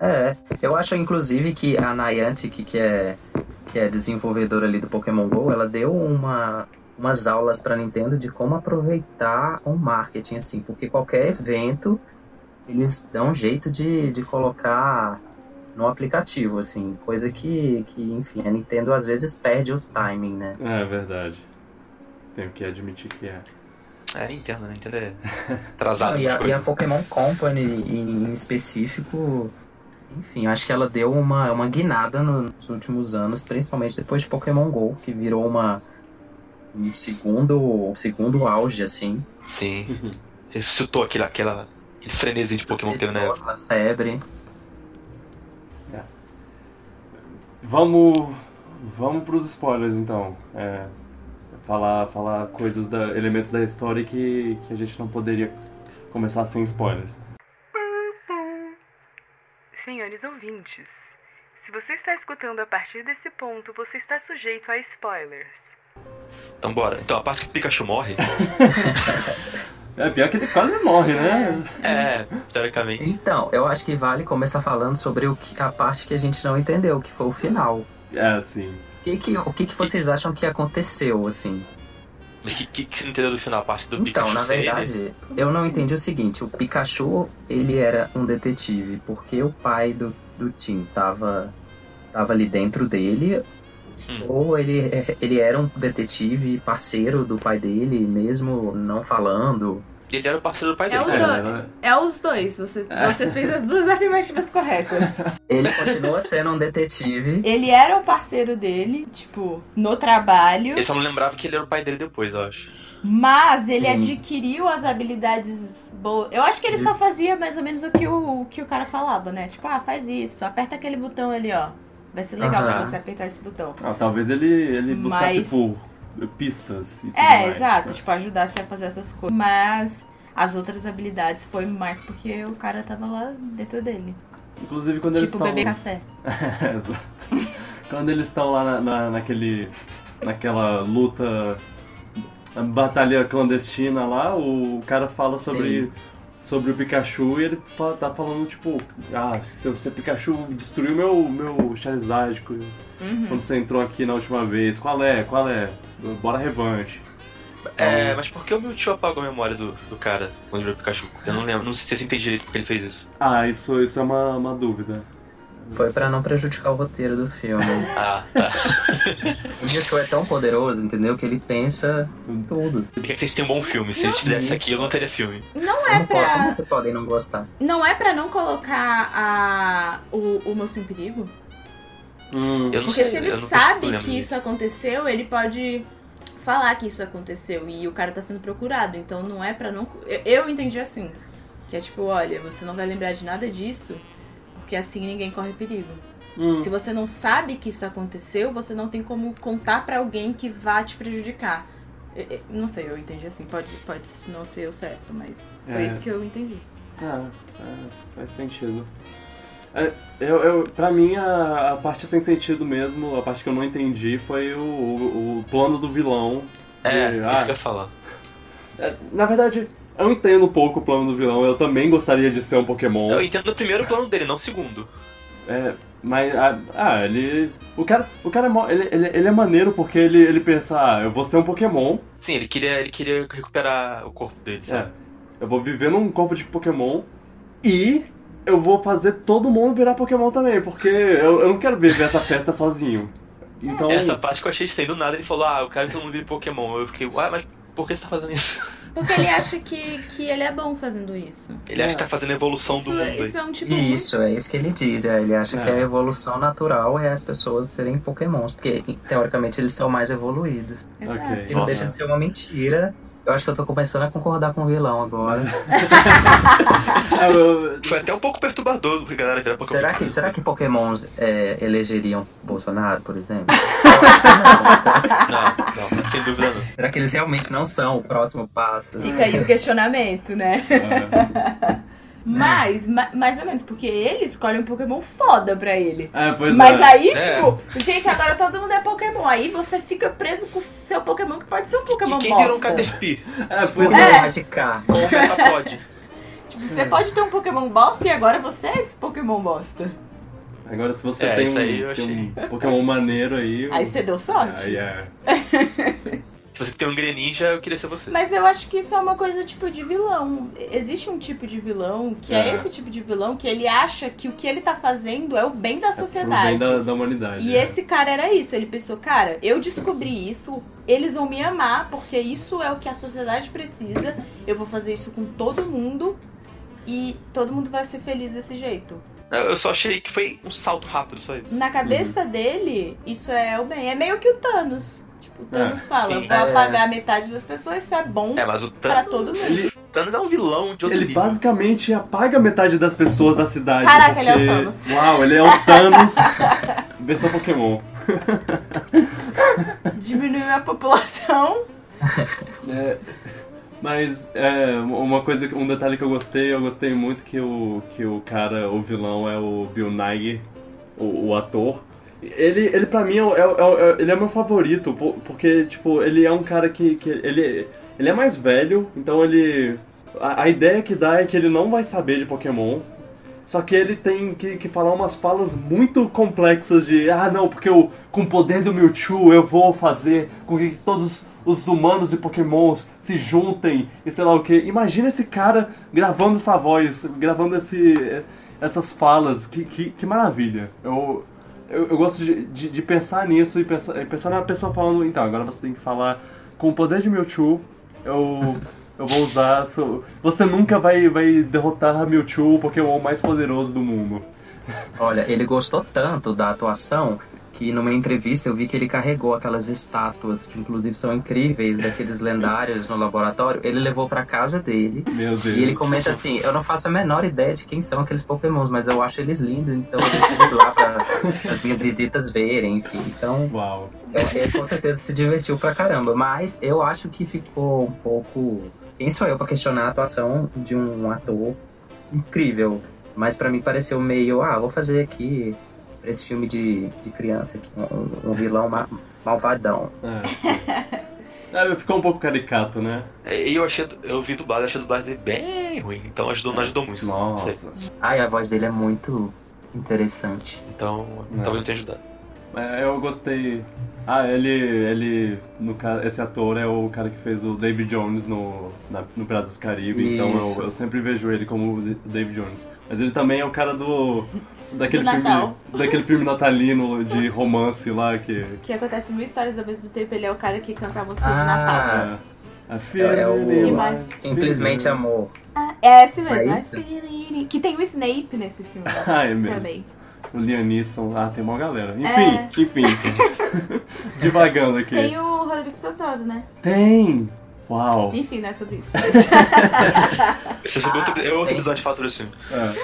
É, eu acho inclusive que a Niantic, que é, que é desenvolvedora ali do Pokémon GO, ela deu uma, umas aulas pra Nintendo de como aproveitar o marketing, assim, porque qualquer evento eles dão um jeito de, de colocar no aplicativo, assim, coisa que, que, enfim, a Nintendo às vezes perde o timing, né? É verdade. Tenho que admitir que é. É, Nintendo, né? Nintendo é atrasado. Não, e, a, e a Pokémon Company em, em específico, enfim, acho que ela deu uma, uma guinada nos últimos anos, principalmente depois de Pokémon GO, que virou uma um segundo, um segundo auge, assim. Sim. Ressuscitou aquele, aquela, aquele frenesi de Pokémon que teve na época. Uma febre. Vamos. Vamos pros spoilers então. É, falar, falar coisas da. elementos da história que, que a gente não poderia começar sem spoilers. Senhores ouvintes, se você está escutando a partir desse ponto, você está sujeito a spoilers. Então bora. Então a parte que o Pikachu morre, É, pior que ele quase morre, né? é, teoricamente. Então, eu acho que vale começar falando sobre o que, a parte que a gente não entendeu, que foi o final. É, assim. O que, que, o que, que vocês acham que aconteceu, assim? Mas o que, que, que você não entendeu do final? A parte do Então, Pikachu na ser ele? verdade, eu não entendi o seguinte, o Pikachu, ele era um detetive, porque o pai do, do Tim tava, tava ali dentro dele, Hum. ou ele, ele era um detetive parceiro do pai dele, mesmo não falando. Ele era o parceiro do pai É dele. o É, dois. né? É os dois. Você, você fez as duas afirmativas corretas. Ele continua sendo um detetive. Ele era o parceiro dele, tipo, no trabalho. Ele só não lembrava que ele era o pai dele depois, eu acho. Mas ele Sim. adquiriu as habilidades boas. Eu acho que ele só fazia mais ou menos o que o, o que o cara falava, né? Tipo, ah, faz isso, aperta aquele botão ali, ó. Vai ser legal se você apertar esse botão. Ah, talvez ele, ele buscasse Mas- por pistas e tudo É, mais. exato, tipo, ajudasse a fazer essas coisas. Mas as outras habilidades foi mais porque o cara tava lá dentro dele. Inclusive quando eles tipo, estão... beber café. Exato. Quando eles estão lá na, na- naquele. naquela luta. batalha clandestina lá, o cara fala sobre. Sobre o Pikachu e ele tá falando, tipo, ah, se você Pikachu destruiu meu, meu Charizard quando Uhum. você entrou aqui na última vez. Qual é? Qual é? Bora revanche. É, mas por que o Mewtwo apagou a memória do, do cara quando virou Pikachu? Eu não lembro, não sei se eu entendi direito porque ele fez isso. Ah, isso, isso é uma, uma dúvida. Foi pra não prejudicar o roteiro do filme. Ah, tá. O Mewtwo é tão poderoso, entendeu? Que ele pensa em tudo. Ele quer que vocês tenham um bom filme. Se eles fizessem isso aqui, eu não teria filme. Não é Como, pra. como que podem não gostar? Não é pra não colocar a, o, o moço em perigo? Hum, Eu não Porque sei. se ele não sabe que isso aconteceu, ele pode falar que isso aconteceu e o cara tá sendo procurado. Então não é pra não. eu- Eu entendi assim. Que é tipo, olha, você não vai lembrar de nada disso, porque assim ninguém corre perigo. hum. Se você não sabe que isso aconteceu, você não tem como contar pra alguém que vá te prejudicar. Eu- eu- Não sei, eu entendi assim. Pode, pode não ser o certo, mas foi É. isso que eu entendi. Ah, faz, faz sentido. É, eu, eu, pra mim, a, a parte sem sentido mesmo, a parte que eu não entendi, foi o, o, o plano do vilão. É, de, isso ah, que eu ia falar. é, na verdade, eu entendo um pouco o plano do vilão, eu também gostaria de ser um Pokémon. Eu entendo o primeiro plano dele, não o segundo. É, mas, ah, ah, ele. O cara, o cara é, ele, ele, ele é maneiro porque ele, ele pensa, ah, eu vou ser um Pokémon, Sim, ele queria, ele queria recuperar o corpo dele, é, sabe? eu vou viver num corpo de Pokémon e eu vou fazer todo mundo virar Pokémon também, porque eu, eu não quero viver essa festa sozinho. Então. Essa parte que eu achei estranho do nada, ele falou, ah, eu quero que todo mundo vire Pokémon. Eu fiquei, ué, mas por que você tá fazendo isso? Porque ele acha que, que ele é bom fazendo isso. Ele acha que tá fazendo a evolução Isso, do mundo. isso aí. é um tipo muito Isso, é isso que ele diz. É, ele acha É. que a evolução natural é as pessoas serem pokémons, porque teoricamente eles são mais evoluídos. Exato. Ok. E não Nossa. deixa de ser uma mentira. Eu acho que eu tô começando a concordar com o vilão agora. Foi até um pouco perturbador a galera virar Pokémon. Será que, será que pokémons é, elegeriam Bolsonaro, por exemplo? Não. Não, não, sem dúvida não. Será que eles realmente não são o próximo passo? Fica aí o questionamento, né? é. Mas, ma- mais ou menos, porque ele escolhe um Pokémon foda pra ele. É, pois Mas é. aí, É. tipo, gente, agora todo mundo é Pokémon. Aí você fica preso com o seu Pokémon, que pode ser um Pokémon E quem bosta. virou um Caterpie? É, pois Pokémon é. Ou um Metapod? Tipo, você pode ter um Pokémon bosta e agora você é esse Pokémon bosta. Agora, se você É, tem, isso aí um, eu tem um Pokémon maneiro aí. Aí você deu sorte. Aí é. Se você tem um Greninja, eu queria ser você. Mas eu acho que isso é uma coisa tipo de vilão. Existe um tipo de vilão que é, É. esse tipo de vilão que ele acha que o que ele tá fazendo é o bem da É sociedade. bem da, da humanidade. E é. esse cara era isso. Ele pensou, cara, eu descobri isso, eles vão me amar, porque isso é o que a sociedade precisa. Eu vou fazer isso com todo mundo e todo mundo vai ser feliz desse jeito. Eu só achei que foi um salto rápido, só isso. Na cabeça dele, isso é o bem. É meio que o Thanos. Tipo, o Thanos fala, sim. vou É. apagar metade das pessoas, isso é bom É, mas o pra Thanos, todo mundo. Ele, o Thanos é um vilão de outro ele nível. basicamente apaga metade das pessoas da cidade. Caraca, ele é o porque- Thanos. Uau, ele é o Thanos versão Pokémon. Diminuiu a população. É, mas é, uma coisa, um detalhe que eu gostei, eu gostei muito que o, que o cara, o vilão é o Bill Nighy, o, o ator. Ele, ele pra mim, é, é, é, o- ele é meu favorito, po- porque, tipo, ele é um cara que, que ele, ele é mais velho, então ele... A, a ideia que dá é que ele não vai saber de Pokémon, só que ele tem que, que falar umas falas muito complexas de ah não, porque eu, com o poder do Mewtwo eu vou fazer com que todos os humanos e pokémons se juntem e sei lá o que. Imagina esse cara gravando essa voz, gravando esse, essas falas, que, que, que maravilha. Eu, eu, eu gosto de, de, de pensar nisso e pensar, pensar na pessoa falando, então, agora você tem que falar com o poder de Mewtwo, eu, eu vou usar. so- Você nunca vai, vai derrotar Mewtwo, o Pokémon mais poderoso do mundo. Olha, ele gostou tanto da atuação que numa entrevista eu vi que ele carregou aquelas estátuas, que inclusive são incríveis, daqueles lendários no laboratório, ele levou pra casa dele. Meu Deus. E ele comenta assim: Eu não faço a menor ideia de quem são aqueles pokémons, mas eu acho eles lindos, então eu deixo eles lá pra as minhas visitas verem, enfim. Então, Uau. é, ele com certeza se divertiu pra caramba. Mas eu acho que ficou um pouco. Quem sou eu pra questionar a atuação de um ator incrível? Mas pra mim pareceu meio, ah, vou fazer aqui pra esse filme de, de criança aqui, um, um vilão ma- malvadão. É. É, ficou um pouco caricato, né? E eu achei, eu vi dublado, achei a dublagem dele bem ruim, então ajudou, não ajudou muito. Nossa. Ai, a voz dele é muito interessante. Então, Não. talvez não tenha ajudado. É, eu gostei. Ah, ele. ele no, esse ator é o cara que fez o David Jones no, na- no Piratas do Caribe, então Isso. eu, eu sempre vejo ele como o David Jones. Mas ele também é o cara do. Daquele Do filme. Daquele filme natalino de romance lá que. Que acontece mil histórias ao mesmo tempo, ele é o cara que canta a música de Ah, Natal. É, a filha É, é o- dele, Mas- Simplesmente amor. Ah, é esse mesmo. É é isso? Que tem o Snape nesse filme Ah, é mesmo. também. O Liam Neeson. Ah, tem uma galera. Enfim, É. enfim. Divagando aqui. Tem o Rodrigo Santoro, né? Tem! Uau! Enfim, não é sobre isso. Esse é, sobre outro, é outro episódio de fato desse filme. É.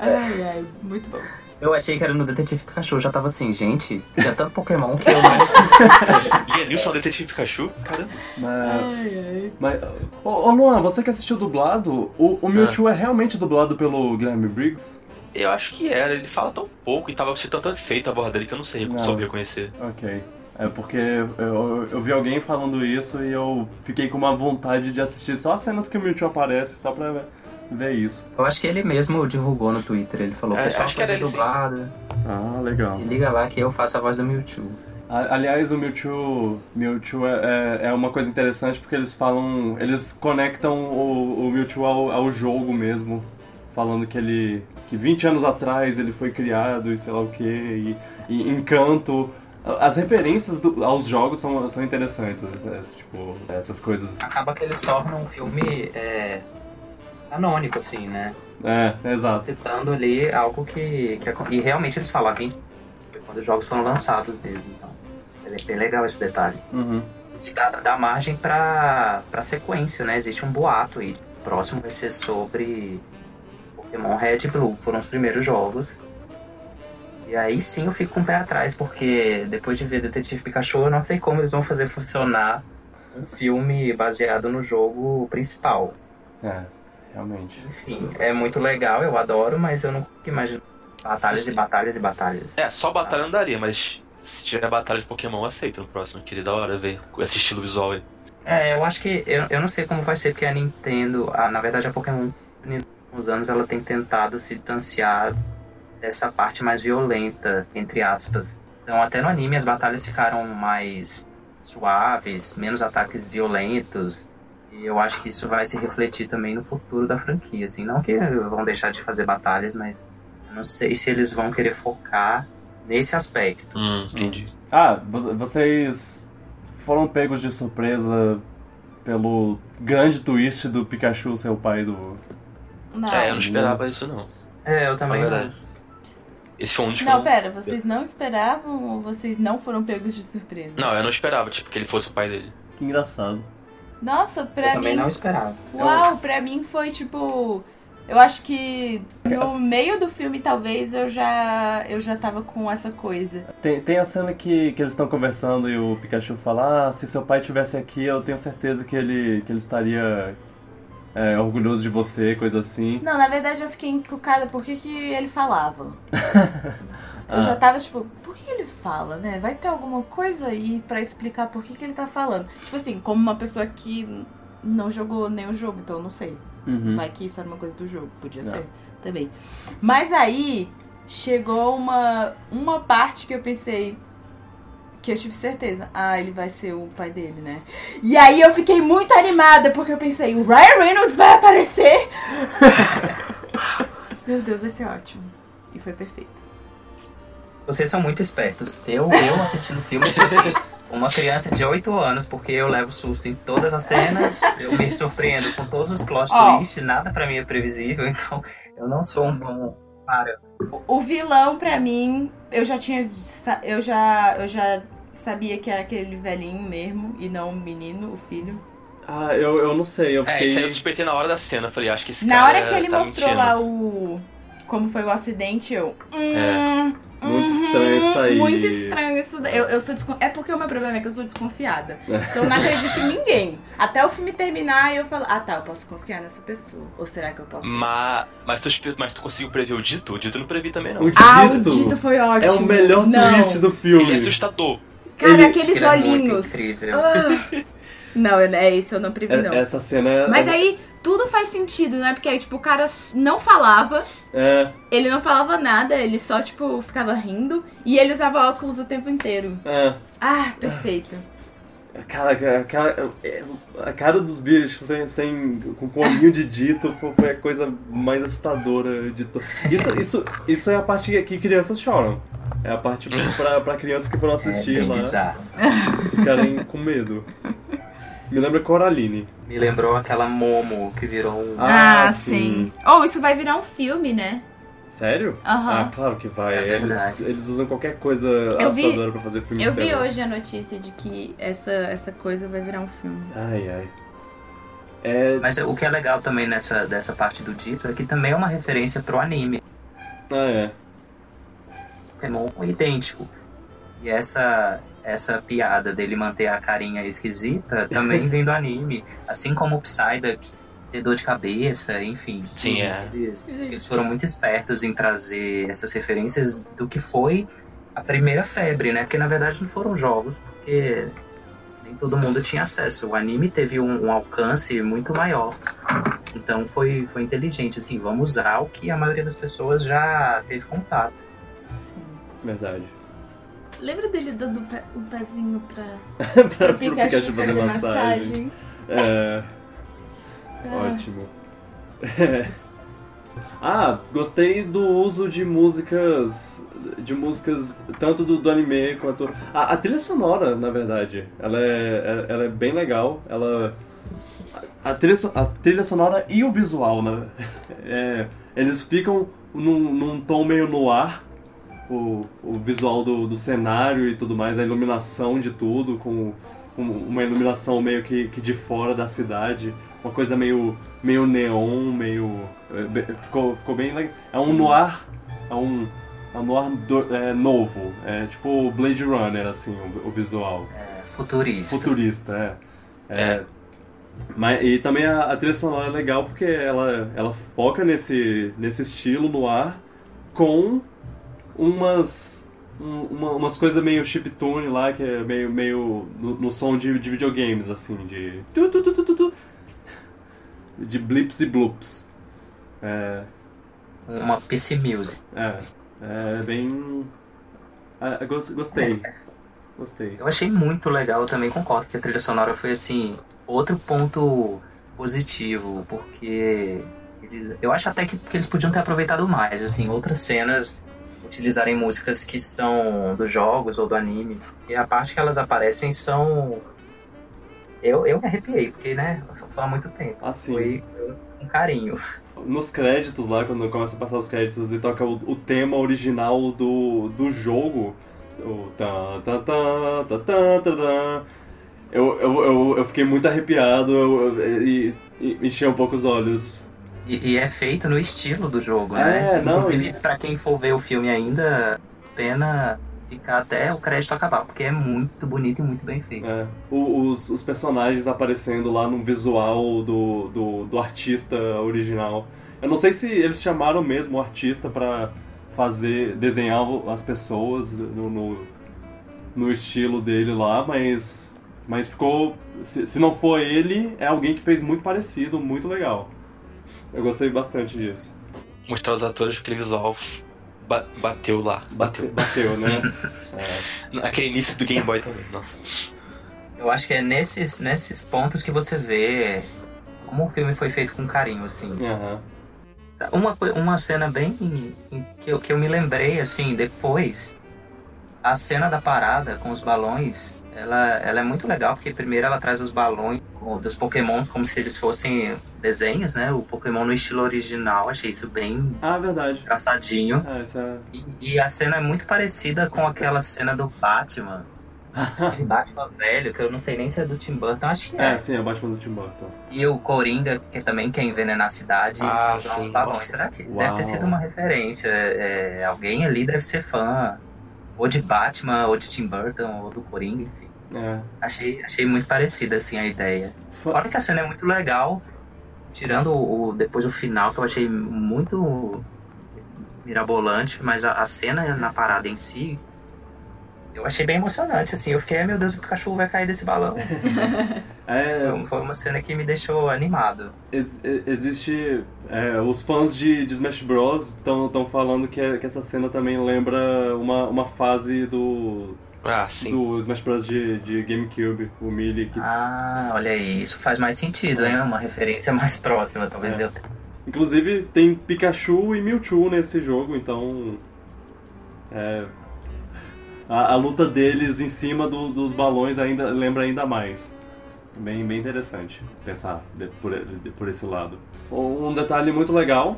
ai, ai, muito bom. Eu achei que era no Detetive Pikachu, já tava assim, gente, tinha tanto Pokémon que eu não. E a Nilson, Detetive Pikachu? Caramba. Mas. Ai, ai. Mas, ô, ô Luan, você que assistiu dublado, o, o Mewtwo é realmente dublado pelo Guilherme Briggs? Eu acho que era, ele fala tão pouco e tava citando tanto efeito a voz dele que eu não sei, Não. soube reconhecer. Ok. É porque eu, eu vi alguém falando isso e eu fiquei com uma vontade de assistir só as cenas que o Mewtwo aparece, só pra ver, ver isso. Eu acho que ele mesmo divulgou no Twitter, ele falou, É, pessoal, acho que era ele, sim. dublado, Ah, legal. se liga lá que eu faço a voz do Mewtwo. Aliás, o Mewtwo, Mewtwo é, é- é uma coisa interessante porque eles falam. Eles conectam o, o Mewtwo ao, ao jogo mesmo. Falando que ele. Que 20 anos atrás ele foi criado e sei lá o que. E, e Encanto. As referências do- aos jogos são, são interessantes, tipo, essas coisas. Acaba que eles tornam um filme é, canônico, assim, né? É, exato. Citando ali algo que, que E realmente eles falam 20 foi quando os jogos foram lançados mesmo, então. É bem legal esse detalhe. Uhum. E dá, dá margem pra, pra sequência, né? Existe um boato aí. O próximo vai ser sobre Pokémon Red e Blue. Foram os primeiros jogos. E aí sim eu fico com o pé atrás, porque depois de ver Detetive Pikachu, eu não sei como eles vão fazer funcionar um filme baseado no jogo principal. É, realmente. Enfim, é muito legal, eu adoro, mas eu não imagino batalhas e batalhas e batalhas. É, só batalha não daria, mas se tiver batalha de Pokémon, eu aceito no próximo, que da hora ver com esse estilo visual aí. É, eu acho que. Eu, eu não sei como vai ser, porque a Nintendo. A, na verdade, a Pokémon, últimos anos, ela tem tentado se distanciar dessa parte mais violenta, entre aspas. Então, até no anime, as batalhas ficaram mais suaves, menos ataques violentos. E eu acho que isso vai se refletir também no futuro da franquia. Assim, não que vão deixar de fazer batalhas, mas eu não sei se eles vão querer focar nesse aspecto. Hum, entendi. Ah, vo- vocês foram pegos de surpresa pelo grande twist do Pikachu ser o pai do. Não, É, eu não esperava isso não. É, eu também. verdade. Esse foi um dos não, eu- pera, vocês não esperavam ou vocês não foram pegos de surpresa? Não, eu não esperava, tipo, que ele fosse o pai dele. Que engraçado. Nossa, Eu pra também mim. não esperava. Eu- Uau, pra mim foi tipo. Eu acho que no meio do filme, talvez, eu já, eu já tava com essa coisa. Tem, tem a cena que, que eles estão conversando e o Pikachu fala: Ah, se seu pai estivesse aqui, eu tenho certeza que ele, que ele estaria é, orgulhoso de você, coisa assim. Não, na verdade eu fiquei encucada por que, que ele falava. Eu Ah. já tava tipo, por que ele fala, né? Vai ter alguma coisa aí pra explicar por que, que ele tá falando. Tipo assim, como uma pessoa que não jogou nenhum jogo, então eu não sei. Uhum. Vai que isso era uma coisa do jogo, podia Não. ser também. Mas aí chegou uma, uma parte que eu pensei. Que eu tive certeza. Ah, ele vai ser o pai dele, né? E aí eu fiquei muito animada, porque eu pensei, o Ryan Reynolds vai aparecer! Meu Deus, vai ser ótimo. E foi perfeito. Vocês são muito espertos. Eu, eu assistindo filme, assim, uma criança de 8 anos, porque eu levo susto em todas as cenas, eu me surpreendo com todos os plot Ó. twists, nada pra mim é previsível, então eu não sou um bom Clara. O vilão, pra mim, eu já tinha. Eu já, eu já sabia que era aquele velhinho mesmo e não o menino, o filho. Ah, eu, eu não sei, eu É, fiquei. isso aí eu suspeitei na hora da cena. Eu falei, acho que esse Na cara hora que ele tá mostrou mentindo. lá o. Como foi o acidente, eu. Hum, É. Muito uhum, estranho isso aí. Muito estranho isso daí. Eu, eu sou descon... É porque o meu problema é que eu sou desconfiada. É. Então eu não acredito em ninguém. Até o filme terminar, eu falo, ah tá, eu posso confiar nessa pessoa. Ou será que eu posso? Mas, mas, tu, mas tu conseguiu prever o dito? O dito eu não previ também, não. O Ah, o Dito dito foi é ótimo. o melhor não. twist do Ele é filme. assustador. Cara, Ele- aqueles Ele é olhinhos. Ah. Não, é isso, eu não previ, não. É- Essa cena é. Mas aí tudo faz sentido, né? Porque aí, tipo, o cara não falava, É, ele não falava nada, ele só, tipo, ficava rindo e ele usava óculos o tempo inteiro. é. Ah, perfeito. Cara, a cara, a cara dos bichos sem, sem, com com olhinho de dito foi- a coisa mais assustadora de to... Isso, isso, isso é a parte que crianças choram. É a parte pra, pra crianças que foram É assistir bem lá bizarro. ficarem com medo. Me lembra Coraline. Me lembrou aquela Momo que virou um. Ah, Ah, sim. sim. Ou isso vai virar um filme, né? Sério? Aham. Ah, claro que vai. É eles, verdade. eles usam qualquer coisa Eu vi- assustadora pra fazer filme Eu vi terror. hoje a notícia de que essa, essa coisa vai virar um filme. Ai, ai. É. Mas o que é legal também nessa dessa parte do dito é que também é uma referência pro anime. Ah, é. Pokémon idêntico. E essa essa piada dele manter a carinha esquisita também vem do anime. Assim como o Psyduck ter dor de cabeça, enfim. Sim, é. Eles, eles foram muito espertos em trazer essas referências do que foi a primeira febre, né? Porque na verdade não foram jogos, porque nem todo mundo tinha acesso. O anime teve um, um alcance muito maior. Então foi, foi inteligente, assim, vamos usar o que a maioria das pessoas já teve contato. Verdade. Lembra dele dando o pe- o pezinho pra pra, o Pikachu fazer massagem. É. Ah. Ótimo. ah, gostei do uso de músicas. De músicas tanto do, do anime quanto. A, a trilha sonora, na verdade. Ela é, ela é bem legal. Ela. A trilha, so- a trilha sonora e o visual, né? É, eles ficam num, num tom meio no ar. O, o visual do, do cenário e tudo mais, a iluminação de tudo, com um- uma iluminação meio que, que de fora da cidade, uma coisa meio, meio neon, meio. é, Ficou, ficou bem legal. É um noir. É um, é um noir do- é, novo. É tipo Blade Runner, assim, o, o visual. É, futurista. Futurista, é. É. Mas, e também a, a trilha sonora é legal porque ela, ela foca nesse, nesse estilo no ar com umas um- uma- umas coisas meio chiptune lá, que é meio, meio no, no som de, de videogames, assim, de tu, tu, tu, de blips e bloops. É, Uma PC Music. é, é bem... ah, gos- gostei, gostei. Eu achei muito legal, eu também concordo que a trilha sonora foi assim, outro ponto positivo, porque eles- eu acho até que, que eles podiam ter aproveitado mais, assim, outras cenas utilizarem músicas que são dos jogos ou do anime. E a parte que elas aparecem são. Eu, eu me arrepiei, porque, né, eu só falo há muito tempo. Assim, Foi um carinho. nos créditos lá, quando começa a passar os créditos e toca o, o tema original do, do jogo, o tan tan tan, eu, eu, eu, eu fiquei muito arrepiado e, e enchei um pouco os olhos. E, e é feito no estilo do jogo, É, né? não, Inclusive, e- pra quem for ver o filme ainda, pena ficar até o crédito acabar, porque é muito bonito e muito bem feito. É, o- os, os personagens aparecendo lá no visual do, do, do artista original. Eu não sei se eles chamaram mesmo o artista pra fazer, desenhar as pessoas no, no, no estilo dele lá, mas, mas ficou. Se, se não for ele, é alguém que fez muito parecido, muito legal. Eu gostei bastante disso. Mostrar os atores aquele visual ba- bateu lá. Bateu, Bateu. né? É. Aquele início do Game Boy também, nossa. Eu acho que é nesses, nesses pontos que você vê como o filme foi feito com carinho, assim. Aham. Uma, uma cena bem que eu, que eu me lembrei, assim, depois, a cena da parada com os balões, ela, ela é muito legal, porque primeiro ela traz os balões dos pokémons como se eles fossem desenhos, né? O Pokémon no estilo original, achei isso bem Ah, verdade. engraçadinho. Ah, essa... E, e a cena é muito parecida com aquela cena do Batman. Aquele Batman velho, que eu não sei nem se é do Tim Burton, acho que é. É, sim, é o Batman do Tim Burton. E o Coringa, que também quer envenenar a cidade. Ah, e usar uns sim, balões. nossa. Será que Uau. deve ter sido uma referência? É, é, alguém ali deve ser fã. Ou de Batman, ou de Tim Burton, ou do Coringa, enfim. É. Achei, achei muito parecida, assim, a ideia. Fora que a cena é muito legal, tirando o, depois o final, que eu achei muito mirabolante, mas a, a cena na parada em si, eu achei bem emocionante, assim. Eu fiquei, "Ai, meu Deus, o Pikachu vai cair desse balão. É, Foi- uma cena que me deixou animado. Ex- existe. é, os fãs de, de Smash Bros. estão falando que, que essa cena também lembra uma, uma fase do, Ah, sim. do Smash Bros. de, de GameCube, o Melee. Que, Ah, olha aí, isso faz mais sentido, hein? Uma referência mais próxima, talvez É. eu Inclusive tem Pikachu e Mewtwo nesse jogo, então. É, a, a luta deles em cima do- dos balões ainda lembra ainda mais. Bem, bem interessante pensar de- por, de- por esse lado. Um detalhe muito legal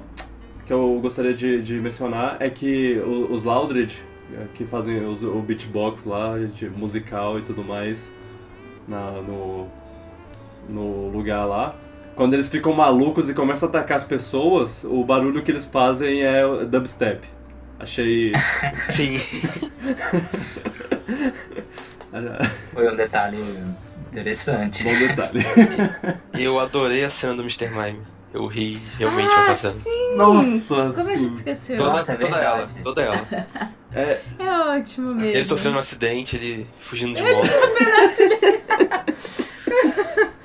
que eu gostaria de, de mencionar é que os Laudred, é, que fazem os- o beatbox lá, de musical e tudo mais, na- no, no lugar lá, quando eles ficam malucos e começam a atacar as pessoas, o barulho que eles fazem é dubstep. Achei. Sim. Foi um detalhe interessante. Bom detalhe. Eu adorei a cena do Mr. Mime. Eu ri realmente ah, com essa cena. sim! Nossa! Como a gente sim. esqueceu? Toda, Nossa, é toda ela, toda ela. É, É ótimo mesmo. Ele sofrendo um acidente, ele fugindo de moto.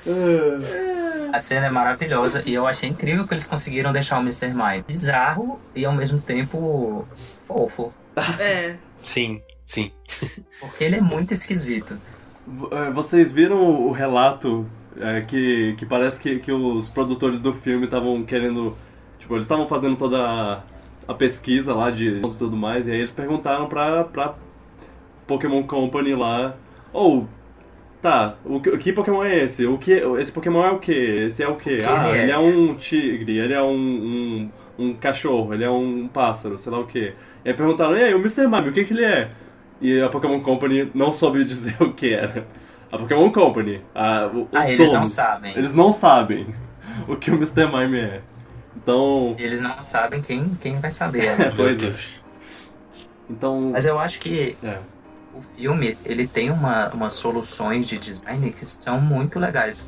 é, A cena é maravilhosa e eu achei incrível que eles conseguiram deixar o Mr. Mime bizarro e ao mesmo tempo fofo. É. Sim, sim. Porque ele é muito esquisito. É, vocês viram o relato é, que, que parece que, que os produtores do filme estavam querendo. Tipo, eles estavam fazendo toda a, a pesquisa lá de e tudo mais, e aí eles perguntaram pra, pra Pokémon Company lá. Ou. tá, o, que- que Pokémon é esse? O que, esse Pokémon é o que? Esse é o que? Ah, ele é? ele é um tigre, ele é um, um, um cachorro, ele é um pássaro, sei lá o que. E aí perguntaram, e aí, o Mr. Mime, o que que ele é? E a Pokémon Company não soube dizer o que era. A Pokémon Company, a, os Ah, eles não sabem. Eles não sabem o que o Mr. Mime é. Então, E eles não sabem quem, quem vai saber. né? pois Meu é. Então, Mas eu acho que é. o filme ele tem uma, umas soluções de design que são muito legais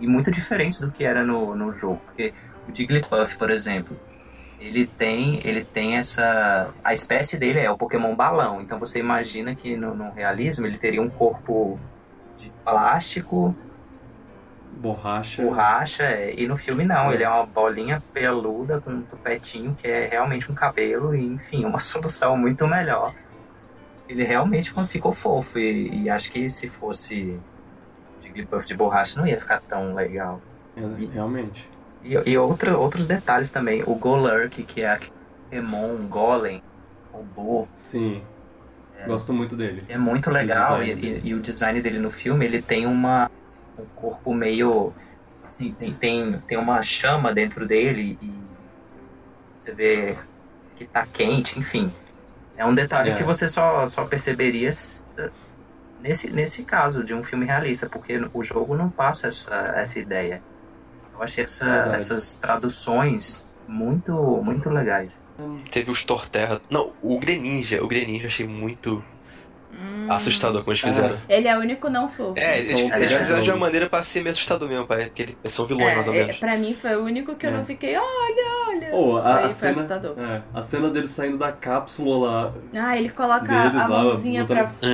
e muito diferentes do que era no, no jogo. Porque o Jigglypuff, por exemplo, ele tem ele tem essa a espécie dele é o Pokémon balão. Então você imagina que no, no realismo ele teria um corpo de plástico, borracha. borracha, é, e no filme não, ele é uma bolinha peluda com um tupetinho que é realmente um cabelo, e enfim, uma solução muito melhor. Ele realmente ficou fofo, e, e acho que se fosse Jigglypuff de borracha não ia ficar tão legal. É, realmente. E, e outra, outros detalhes também, o Golurk, que é aquele Pokémon Golem, robô, Sim. Gosto muito dele. é muito legal e, e- e o design dele no filme ele tem uma um corpo meio assim tem, tem, tem uma chama dentro dele e você vê que tá quente enfim é um detalhe É. que você só, só perceberia se- nesse, nesse caso de um filme realista porque o jogo não passa essa, essa ideia eu achei essa- Verdade. essas traduções muito muito legais Teve os Torterra. Não, o Greninja. O Greninja eu achei muito Hum. assustador como eles fizeram. Ele é o único não fofo. É, eles, fizeram de uma maneira pra ser meio assustador mesmo, pai. Porque eles são vilões, mais ou É, é, menos. pra mim foi o único que eu É. não fiquei, olha, olha. Oh, a, foi, a foi cena, assustador. é, a cena dele saindo da cápsula lá, Ah, ele coloca Deles a lá, mãozinha pra. botando-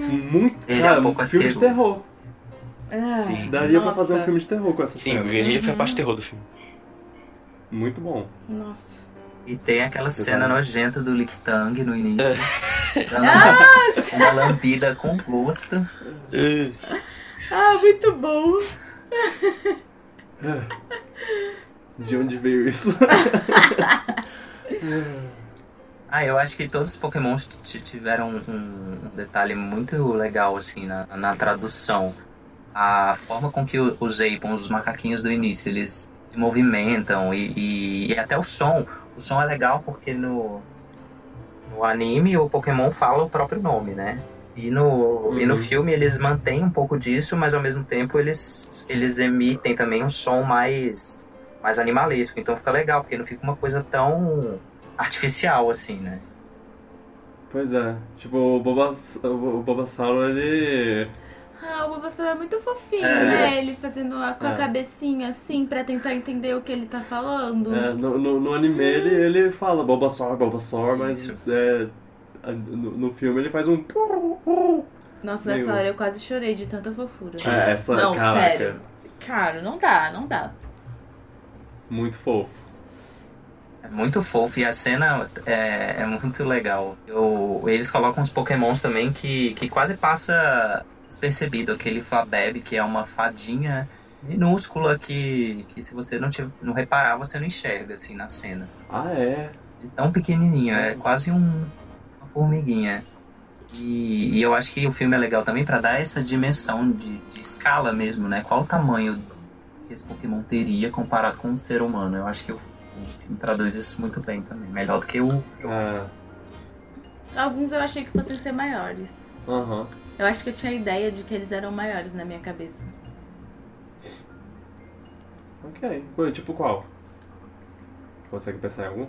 Hum, muito, Ele é cara, um pouco filme de terror. Ah, Sim. Daria pra nossa. fazer um filme de terror com essa Sim, cena. o Greninja foi a Uhum. parte terror do filme. Muito bom. Nossa. E tem aquela Exato. cena nojenta do Lick Tang no início. É. Dando Nossa! uma lambida com gosto. Uh, Ah, muito bom. De onde veio isso? Ah, eu acho que todos os Pokémons tiveram um, um detalhe muito legal, assim, na, na tradução. A forma com que os Apons, os macaquinhos do início, eles se movimentam e, e- e até o som. O som é legal porque no, no anime o Pokémon fala o próprio nome, né? E no, e no Uhum. filme eles mantêm um pouco disso, mas ao mesmo tempo eles, eles emitem também um som mais, mais animalesco. Então fica legal, porque não fica uma coisa tão artificial assim, né? Pois é. Tipo, o Bobass- o Bulbasaur, ele... Ah, o Bulbasaur é muito fofinho, É. né? Ele fazendo a, com a É. cabecinha assim pra tentar entender o que ele tá falando. É, no, no, no anime ele, ele fala Bulbasaur, Bulbasaur, mas é, no, no filme ele faz um... Nossa, nessa Meio- hora eu quase chorei de tanta fofura. É, essa, Não, caraca, sério. Cara, não dá, não dá. muito fofo. É muito fofo e a cena é, é muito legal. Eu- eles colocam uns pokémons também que, que quase passa despercebido. Aquele Flabeb, que é uma fadinha minúscula que, que se você não, tiver, não reparar, você não enxerga assim na cena. Ah, é? De tão pequenininho, é quase um, uma formiguinha. E, e eu acho que o filme é legal também para dar essa dimensão de, de escala mesmo, né? Qual o tamanho que esse Pokémon teria comparado com um ser humano? Eu acho que o, o filme traduz isso muito bem também. Melhor do que o. Ah, Alguns eu achei que fossem ser maiores. aham. Eu acho que eu tinha a ideia de que eles eram maiores na minha cabeça. Ok. Pô, tipo qual? Consegue pensar em algum?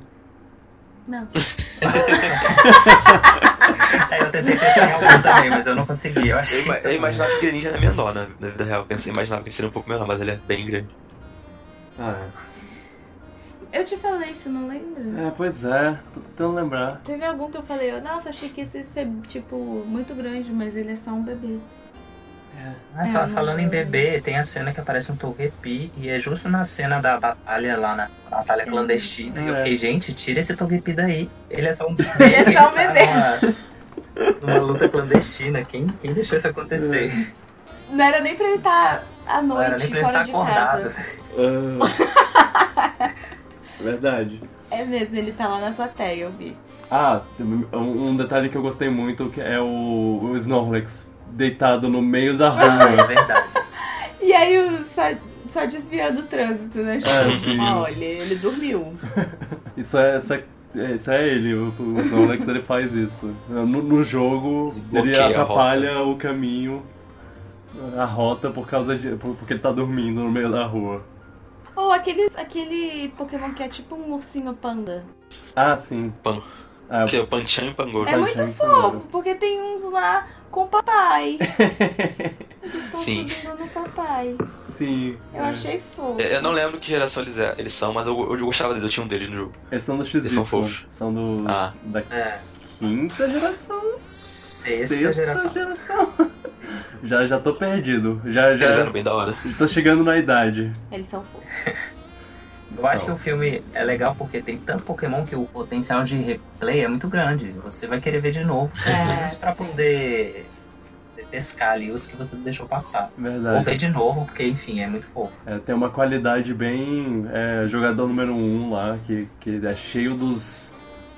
Não. É, eu tentei pensar em algum também, mas eu não consegui. Eu acho Eu, eu imaginava que o Greninja era menor na, na vida real. Eu pensei, imaginava que ele seria um pouco menor, mas ele é bem grande. Ah, Eu te falei, você não lembra? é. É, pois é. Tô tentando lembrar. Teve algum que eu falei, eu, nossa, achei que isso ia ser, tipo, muito grande, mas ele é só um bebê. Ah, É, não- falando em bebê, tem a cena que aparece um Togepi e é justo na cena da batalha lá na batalha clandestina. E eu É. fiquei, gente, tira esse Togepi daí. Ele é só um bebê. Ele é só um tá bebê. Numa, numa luta clandestina. Quem, quem deixou isso acontecer? Não era nem pra ele estar à Não era noite nem pra ele estar acordado. Ah. Verdade. É mesmo, ele tá lá na plateia, eu vi. Ah, um um detalhe que eu gostei muito que é o, o Snorlax deitado no meio da É rua. verdade. E aí, o- só, só desviando o trânsito, né? Tipo, É, sim. olha, ele dormiu. Isso é, isso é, é- isso é ele, o, o Snorlax ele faz isso. No, no jogo, Ele ele atrapalha o caminho, a rota, por causa de. por- porque ele tá dormindo no meio da rua. Ou aqueles, aquele Pokémon que é tipo um ursinho panda. Ah, sim. Pan- Ah, Que é o Panchan e Pangoro. É muito fofo, porque tem uns lá com o papai. Eles estão Sim. subindo no papai. sim. Eu é. achei fofo. É, Eu não lembro que geração eles, é- eles são, mas eu, eu gostava deles, eu tinha um deles no jogo. Eles são do XY. Eles são fofos. São do. Ah. da É. quinta geração. Sexta, geração. geração. já, já tô perdido. Já, Eles já eram bem da hora. tô chegando na idade. Eles são fofos. Eu acho que o filme é legal porque tem tanto Pokémon que o potencial de replay é muito grande. Você vai querer ver de novo. É, Isso pra sim. poder pescar ali os que você deixou passar. Ou Verdade. ver de novo, porque enfim, é muito fofo. É, tem uma qualidade bem. é, jogador número um lá, que, que é cheio dos,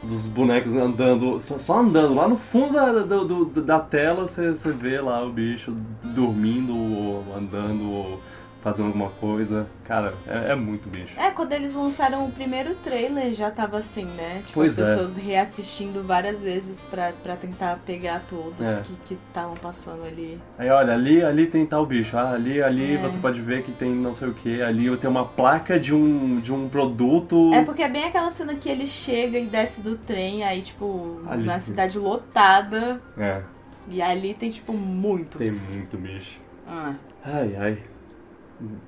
dos bonecos andando, só, andando. Lá no fundo da, do- da tela você você vê lá o bicho dormindo, ou andando, ou fazendo alguma coisa. Cara, é, é muito bicho. É, quando eles lançaram o primeiro trailer já tava assim, né? Tipo, Pois as é. pessoas reassistindo várias vezes pra, pra tentar pegar todos É. que estavam passando ali. Aí olha, ali, ali tem tal bicho, ah, ali, ali É. você pode ver que tem não sei o que, ali tem uma placa de um, de um produto. É porque é bem aquela cena que ele chega e desce do trem, aí, tipo, Ali. na cidade lotada, É, e ali tem, tipo, muitos. tem muito bicho. Ah, Ai, ai.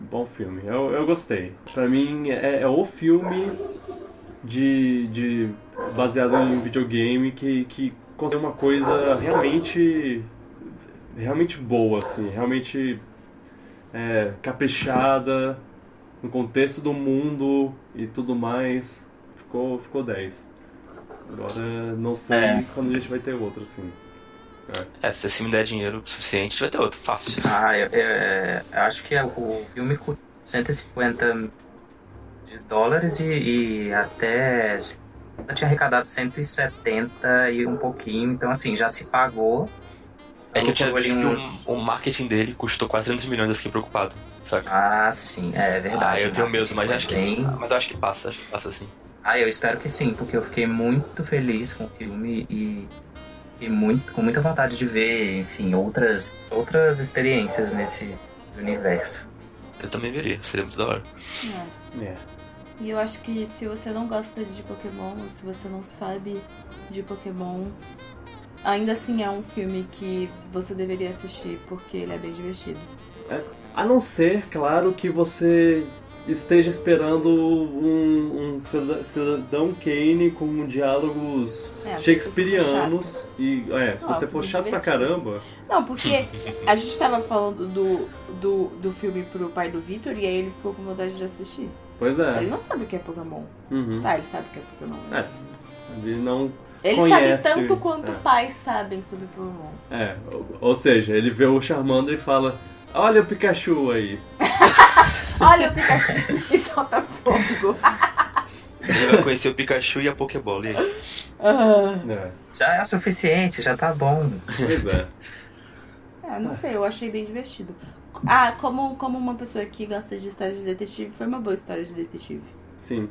Bom filme. Eu, eu gostei. Pra mim, é, é o filme de, de baseado em videogame que, que consegue uma coisa realmente realmente boa, assim. Realmente é, caprichada no contexto do mundo e tudo mais. Ficou, ficou 10. Agora, não sei É. quando a gente vai ter outro, assim. É, se esse filme der dinheiro suficiente, vai ter outro, fácil. Ah, eu, eu- eu acho que o filme custa 150 de dólares e, e até tinha arrecadado 170 e um pouquinho, então assim, já se pagou. É que eu tinha visto que o, o marketing dele custou quase 300 milhões, eu fiquei preocupado. Saca? Ah, sim, é verdade. ah, eu tenho o medo, mas acho que. Mas acho que passa, acho que passa sim. Ah, eu espero que sim, porque eu fiquei muito feliz com o filme e, e muito, com muita vontade de ver, enfim, outras, outras experiências nesse universo. Eu também veria, seria muito da hora. É. É. E eu acho que se você não gosta de Pokémon, ou se você não sabe de Pokémon, ainda assim é um filme que você deveria assistir, porque ele é bem divertido. A não ser, claro, que você esteja esperando um, um cida- cidadão Kane com diálogos É, shakespearianos. E é, se você for chato pra caramba. Não, porque a gente tava falando do, do, do filme pro pai do Victor e aí ele ficou com vontade de assistir. Pois Ele é. não sabe o que é Pokémon. Uhum. Tá, ele sabe o que é Pokémon, mas... Ele não. Ele conhece, sabe tanto quanto é. pais sabem sobre Pokémon. É. Ou, ou seja, ele vê o Charmander e fala: Olha o Pikachu aí. Olha o Pikachu que solta fogo. Ele vai conhecer o Pikachu e a Pokébola. E? Ah. É. Já é o suficiente, já tá bom. Pois é. É, não sei, eu achei bem divertido. Ah, como, como uma pessoa que gosta de histórias de detetive, foi uma boa história de detetive. Sim.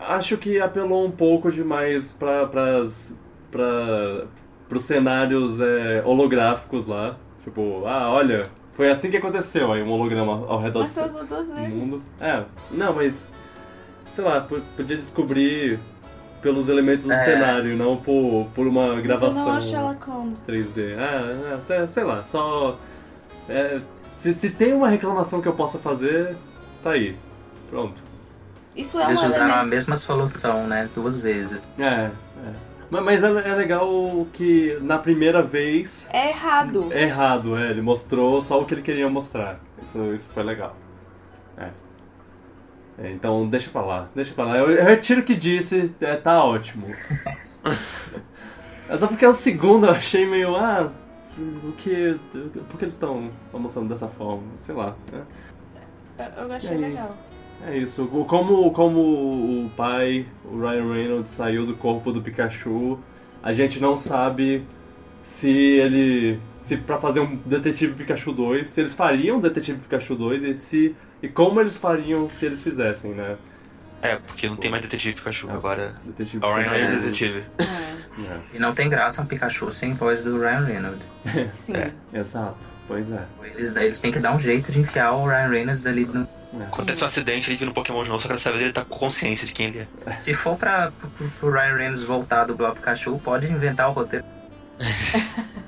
Acho que apelou um pouco demais para pras, pra, pros cenários é, holográficos lá. Tipo, ah, olha, foi assim que aconteceu aí, um holograma ao redor Mas do usou duas vezes. mundo. É, não, mas. Sei lá, po- podia descobrir pelos elementos do É. cenário, não por, por uma Então gravação não é o Sherlock Holmes. 3D. Ah, é, sei, sei lá, só. é, se, se tem uma reclamação que eu possa fazer, tá aí. Pronto. Isso é Eles um usaram a mesma solução, né? Duas vezes. É, é. Ma- Mas é, é legal que na primeira vez É errado. é errado, é. Ele mostrou só o que ele queria mostrar. Isso, isso foi legal. É. É, então deixa pra lá, deixa pra lá. Eu, eu retiro o que disse, é, tá ótimo. é só porque o segundo eu achei meio. Ah, o que. Por que eles estão mostrando dessa forma? Sei lá. né? Eu, eu achei legal. É isso. O- Como, como o pai, o Ryan Reynolds, saiu do corpo do Pikachu, a gente não sabe se ele. Se pra fazer um Detetive Pikachu 2, se eles fariam Detetive Pikachu 2 e se. E como eles fariam se eles fizessem, né? É, porque não tem mais detetive Pikachu, agora. Detetive A Ryan Pikachu. Reynolds é detetive. É, É, E não tem graça um Pikachu sem voz do Ryan Reynolds. sim. É. exato. Pois é. Eles, eles têm que dar um jeito de enfiar o Ryan Reynolds ali no. É. Acontece um acidente, ele vira um Pokémon de novo, só que dessa vez ele tá com consciência de quem ele é. Se for pra, pro, pro Ryan Reynolds voltar do Blob Pikachu, pode inventar o roteiro.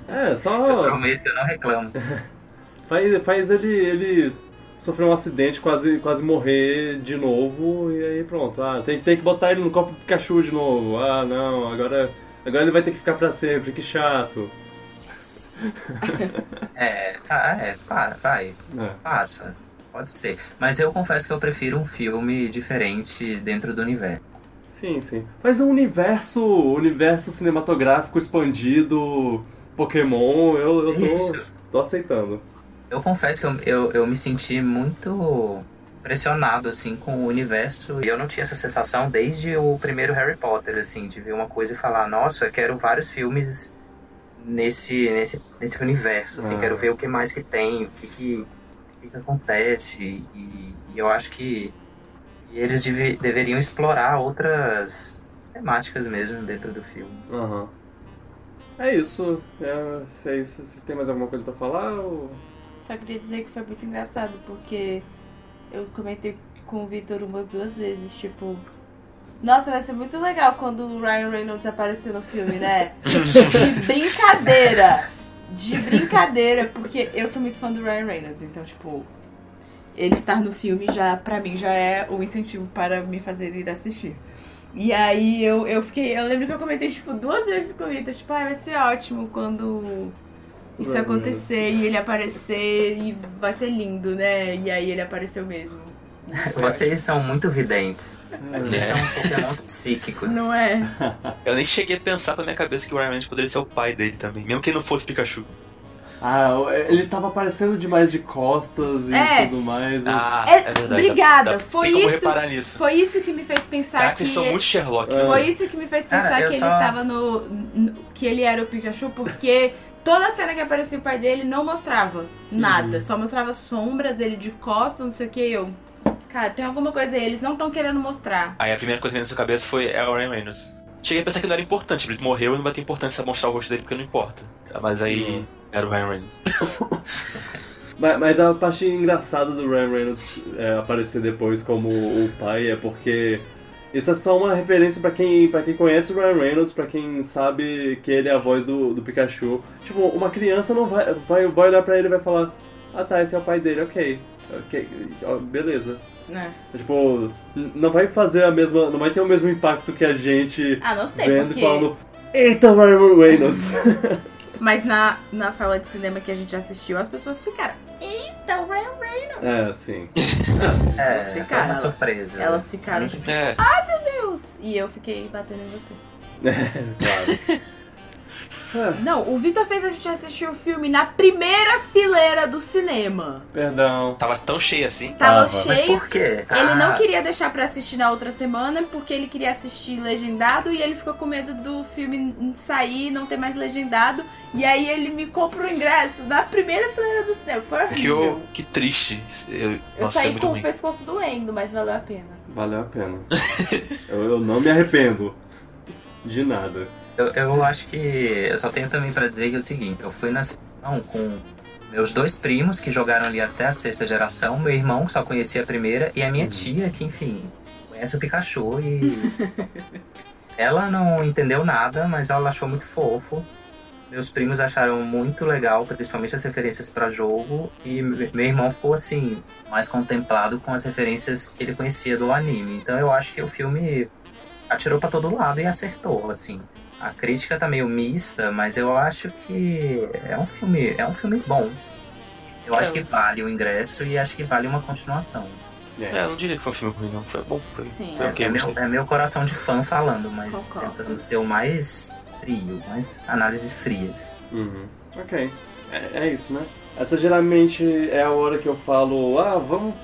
É, Eu só. prometo que eu não reclamo. Faz, faz ele, ele sofrer um acidente, quase, quase morrer de novo, e aí pronto. Ah, tem, tem que botar ele no copo do Pikachu de novo. Ah, não, agora, agora ele vai ter que ficar pra sempre, que chato. É, tá, é, para, vai, É. passa. Pode ser. Mas eu confesso que eu prefiro um filme diferente dentro do universo. Sim, sim. Faz um universo, universo cinematográfico expandido, Pokémon, eu, eu tô, tô aceitando. Eu confesso que eu, eu, eu me senti muito impressionado, assim, com o universo. E eu não tinha essa sensação desde o primeiro Harry Potter, assim, de ver uma coisa e falar, nossa, quero vários filmes nesse, nesse, nesse universo, assim, Ah. quero ver o que mais que tem, o que que, que, que acontece. E, e eu acho que e eles deve- deveriam explorar outras temáticas mesmo dentro do filme. Aham. É isso. É, vocês, vocês têm mais alguma coisa pra falar? Ou... Só queria dizer que foi muito engraçado, porque eu comentei com o Victor umas duas vezes, tipo. Nossa, vai ser muito legal quando o Ryan Reynolds aparecer no filme, né? De brincadeira! De brincadeira, porque eu sou muito fã do Ryan Reynolds, então, tipo, ele estar no filme já, pra mim, já é o incentivo para me fazer ir assistir. E aí eu, eu fiquei. Eu lembro que eu comentei, tipo, duas vezes com o Victor, tipo, ah, vai ser ótimo quando isso acontecer e ele aparecer e vai ser lindo, né? E aí ele apareceu mesmo. Vocês são muito videntes. Vocês É. são pokémons psíquicos. Não é? Eu nem cheguei a pensar pra minha cabeça que o Ryan poderia ser o pai dele também, mesmo que ele não fosse Pikachu. Ah, ele tava aparecendo demais de costas e É. tudo mais. Ah, É, é, verdade. obrigada, Dá- foi tem como isso- reparar nisso. Foi isso que me fez pensar Caraca, que. eles são muito Sherlock. É. Foi isso que me fez pensar Cara, que ele só- tava no, no- que ele era o Pikachu, porque toda cena que aparecia o pai dele não mostrava nada. Uhum. Só mostrava sombras, ele de costas, não sei o que. Eu. Cara, tem alguma coisa aí, eles não estão querendo mostrar. Aí a primeira coisa que veio na sua cabeça foi é o Ryan Reynolds. Cheguei a pensar que não era importante, ele morreu e não vai ter importância mostrar o rosto dele porque não importa. Mas aí Uhum. era o Ryan Reynolds. Mas, mas a parte engraçada do Ryan Reynolds é, aparecer depois como o pai é porque isso é só uma referência pra quem, pra quem conhece o Ryan Reynolds, pra quem sabe que ele é a voz do, do Pikachu. Tipo, uma criança não vai, vai, vai olhar pra ele e vai falar: Ah tá, esse é o pai dele, ok. ok, beleza. Né? Tipo, n- não vai fazer a mesma. Não vai ter o mesmo impacto que a gente Ah, não sei, vendo porque. e falando. Eita, Ryan Reynolds! Mas na, na sala de cinema que a gente assistiu, as pessoas ficaram. Eita, o Ryan Reynolds! é, sim. É, Elas foi ficaram- uma surpresa. Elas ficaram tipo, É, Deus! E eu fiquei batendo em você. claro. Ah, Não, o Vitor fez a gente assistir o filme na primeira fileira do cinema. perdão. tava tão cheio assim. Tava Tava. Mas cheio. por quê? Ele não Ah, queria deixar pra assistir na outra semana porque ele queria assistir legendado e ele ficou com medo do filme sair e não ter mais legendado. E aí ele me compra o ingresso na primeira fileira do cinema. Foi Que, horrível. eu, que triste. Eu, Eu nossa, é saí muito com ruim. o pescoço doendo, mas valeu a pena. Valeu a pena. eu, eu não me arrependo. De nada. Eu, eu acho que eu só tenho também pra dizer que é o seguinte, eu fui na sessão com meus dois primos que jogaram ali até a sexta geração, meu irmão que só conhecia a primeira e a minha tia que, enfim, conhece o Pikachu e ela não entendeu nada, mas ela achou muito fofo. Meus primos acharam muito legal, principalmente as referências pra jogo, e me- meu irmão ficou assim, mais contemplado com as referências que ele conhecia do anime. Então eu acho que o filme atirou pra todo lado e acertou, assim. A crítica tá meio mista, mas eu acho que é um filme, é um filme bom. Eu acho que vale o ingresso e acho que vale uma continuação. É, eu não diria que foi um filme ruim, não. Foi bom. Foi, Sim. foi É, ok, meu, é meu coração de fã falando, mas Concordo. tentando ser o mais frio, mais análises frias. Uhum. Ok. É, é isso, né? Essa geralmente é a hora que eu falo, ah, vamos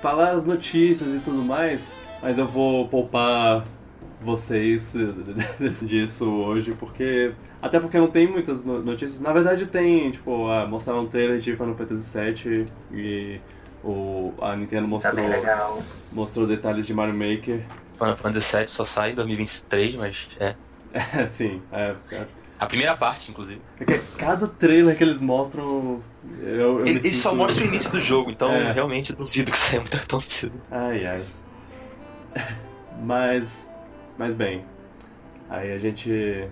falar as notícias e tudo mais, mas eu vou poupar vocês disso hoje, porque. Até porque não tem muitas no- notícias. Na verdade tem, tipo, ah, mostraram um trailer de Final Fantasy VII e o, a Nintendo Tá mostrou, legal. mostrou detalhes de Mario Maker. Final Fantasy VII só sai em 2023, mas é. É, sim. É, é, A primeira parte, inclusive. é que cada trailer que eles mostram. Eu, eu Eles, eles só sinto- mostram o início do jogo, então É. realmente duvido que saia muito tão cedo. Ai, ai. Mas. Mas bem. Aí a gente.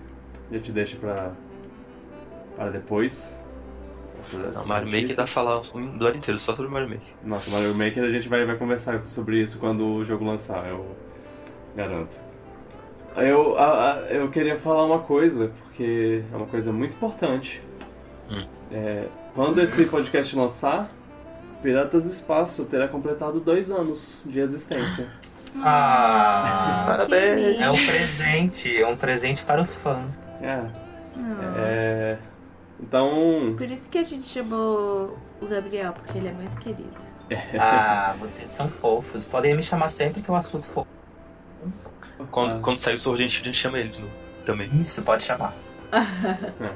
A gente deixa pra. Para depois. Essas- essas Não, Mario Maker dá pra falar um episódio inteiro só sobre Mario Maker. Nossa, Mario Maker a gente vai, vai conversar sobre isso quando o jogo lançar, eu garanto. Eu, a- a- eu queria falar uma coisa, porque é uma coisa muito importante. Hum. É, quando esse podcast lançar, Piratas do Espaço terá completado dois anos de existência. Ah, parabéns. que É um presente, é um presente para os fãs. É, Ah. é, então, Por isso que a gente chamou o Gabriel, porque ele é muito querido. Ah, vocês são fofos. Podem me chamar sempre que o assunto for. Quando, Ah. quando sair o Shield, a gente chama ele. Também, Isso, pode chamar.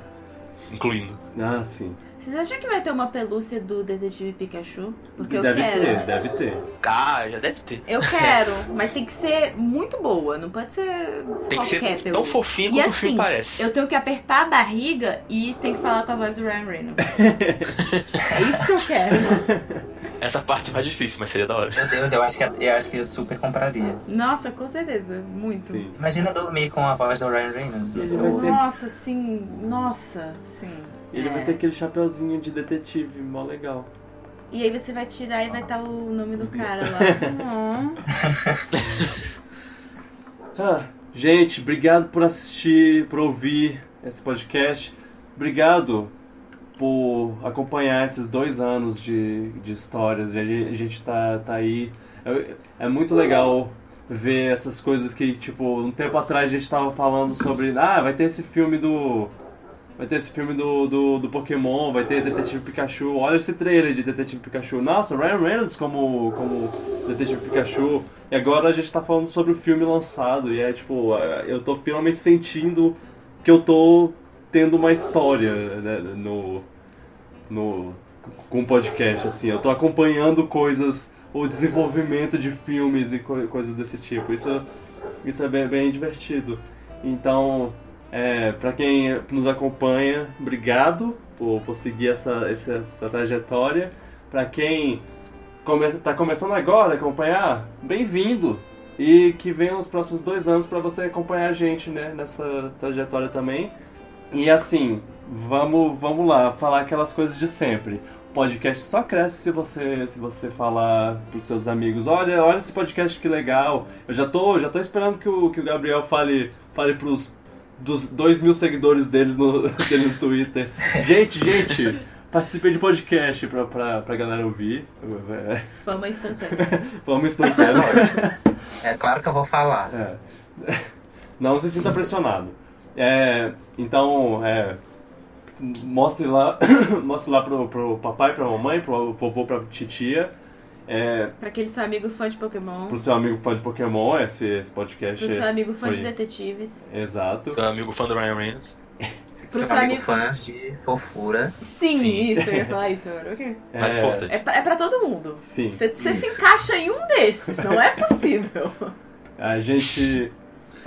incluindo. ah, sim. Vocês acham que vai ter uma pelúcia do Detetive Pikachu? Porque eu deve quero. ter, deve ter. Ah, já deve ter. Eu quero, mas tem que ser muito boa, não pode ser Tem que ser tão pelúcia. fofinho E quanto o assim, filme parece. Eu tenho que apertar a barriga e tem que falar com a voz do Ryan Reynolds. é isso que eu quero. Essa parte é mais difícil, mas seria da hora. Meu Deus, eu acho que eu acho que eu super compraria. Nossa, com certeza. Muito. Sim. Imagina dormir com a voz do Ryan Reynolds. Nossa, sim. Nossa, sim. Ele vai É. ter aquele chapeuzinho de detetive, mó legal. E aí você vai tirar e vai estar o nome do cara lá. Ah, gente, obrigado por assistir, por ouvir esse podcast. Obrigado por acompanhar esses dois anos de, de histórias. A gente, a gente tá, tá aí. É, é muito legal ver essas coisas que, tipo, um tempo atrás a gente tava falando sobre. Ah, vai ter esse filme do. Vai ter esse filme do, do, do Pokémon, vai ter Detetive Pikachu. Olha esse trailer de Detetive Pikachu. Nossa, Ryan Reynolds como, como Detetive Pikachu. E agora a gente tá falando sobre o filme lançado. E é tipo, é, eu tô finalmente sentindo que eu tô tendo uma história né, no, no, com o podcast, assim. Eu tô acompanhando coisas, o desenvolvimento de filmes e co coisas desse tipo. Isso, isso é bem, bem divertido. Então, é, para quem nos acompanha, obrigado por, por seguir essa, essa, essa trajetória. Para quem está come, começando agora a acompanhar, bem-vindo! E que venham os próximos dois anos para você acompanhar a gente né, nessa trajetória também. E assim, vamos, vamos lá, falar aquelas coisas de sempre. O podcast só cresce se você se você falar pros seus amigos, olha, olha esse podcast que legal. Eu já tô, já tô esperando que o, que o Gabriel fale, fale pros dos dois mil seguidores deles no, dele no Twitter. Gente, gente, participei de podcast pra, pra, pra galera ouvir. Fama instantânea. Fama instantânea. É claro que eu vou falar. É. Não se sinta pressionado. É, então, é, mostre lá, mostre lá pro, pro papai, pra mamãe, pro vovô, pra titia. É, pra aquele seu amigo fã de Pokémon. Pro seu amigo fã de Pokémon, esse, esse podcast. Pro seu amigo fã foi... de detetives. Exato. Seu amigo fã do Ryan Reynolds. Pro seu, seu amigo, fã de fofura. Sim, Sim. isso, eu ia falar isso agora. ok? É, Mais importante. É pra, é pra todo mundo. Sim. Você se encaixa em um desses, não é possível. A gente,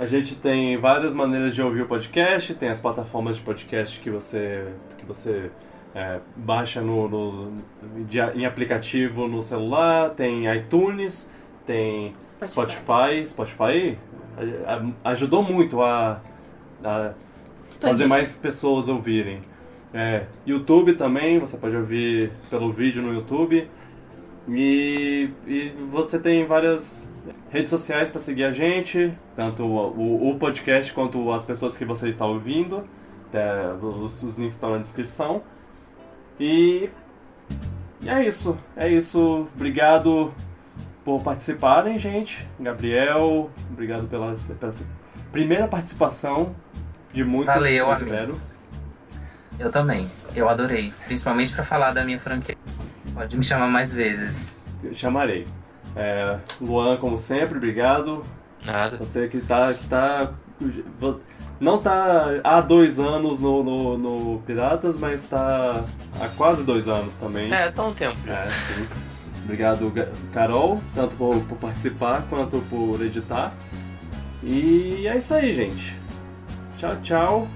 a gente tem várias maneiras de ouvir o podcast, tem as plataformas de podcast que você, que você é, baixa no, no- de- em aplicativo no celular, tem iTunes, tem Spotify. Spotify a- ajudou muito a, a fazer mais pessoas ouvirem. É, YouTube também, você pode ouvir pelo vídeo no YouTube. E, e você tem várias redes sociais para seguir a gente, tanto o, o- o podcast quanto as pessoas que você está ouvindo. É, os, os links estão na descrição. E é isso, é isso. Obrigado por participarem, gente. Gabriel, obrigado pela, pela primeira participação de muitas, Valeu, eu amigo. espero. Eu também. Eu adorei. Principalmente pra falar da minha franquia. Pode me chamar mais vezes. Eu chamarei. É, Luan, como sempre, obrigado. Nada. Você que tá, que tá. Não tá há dois anos no, no, no Piratas, mas tá há quase dois anos também. É, tá um tempo. É, sim. Obrigado, Ga- Carol, tanto por, por participar quanto por editar. E é isso aí, gente. Tchau, tchau.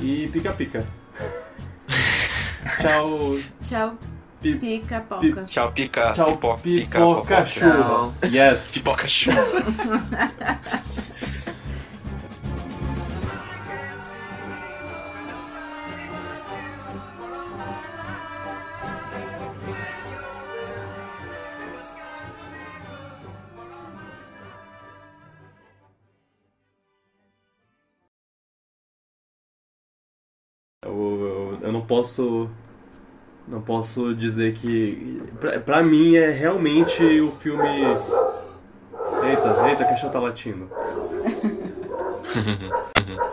E pica-pica. tchau. Tchau, Pi- pica, poca. Tchau, pica. Tchau, pipoca, pipoca, chuva. Yes. Pipoca chuva. posso. Não posso dizer que. Pra, mim é realmente o filme. Eita, eita, a caixa tá latindo.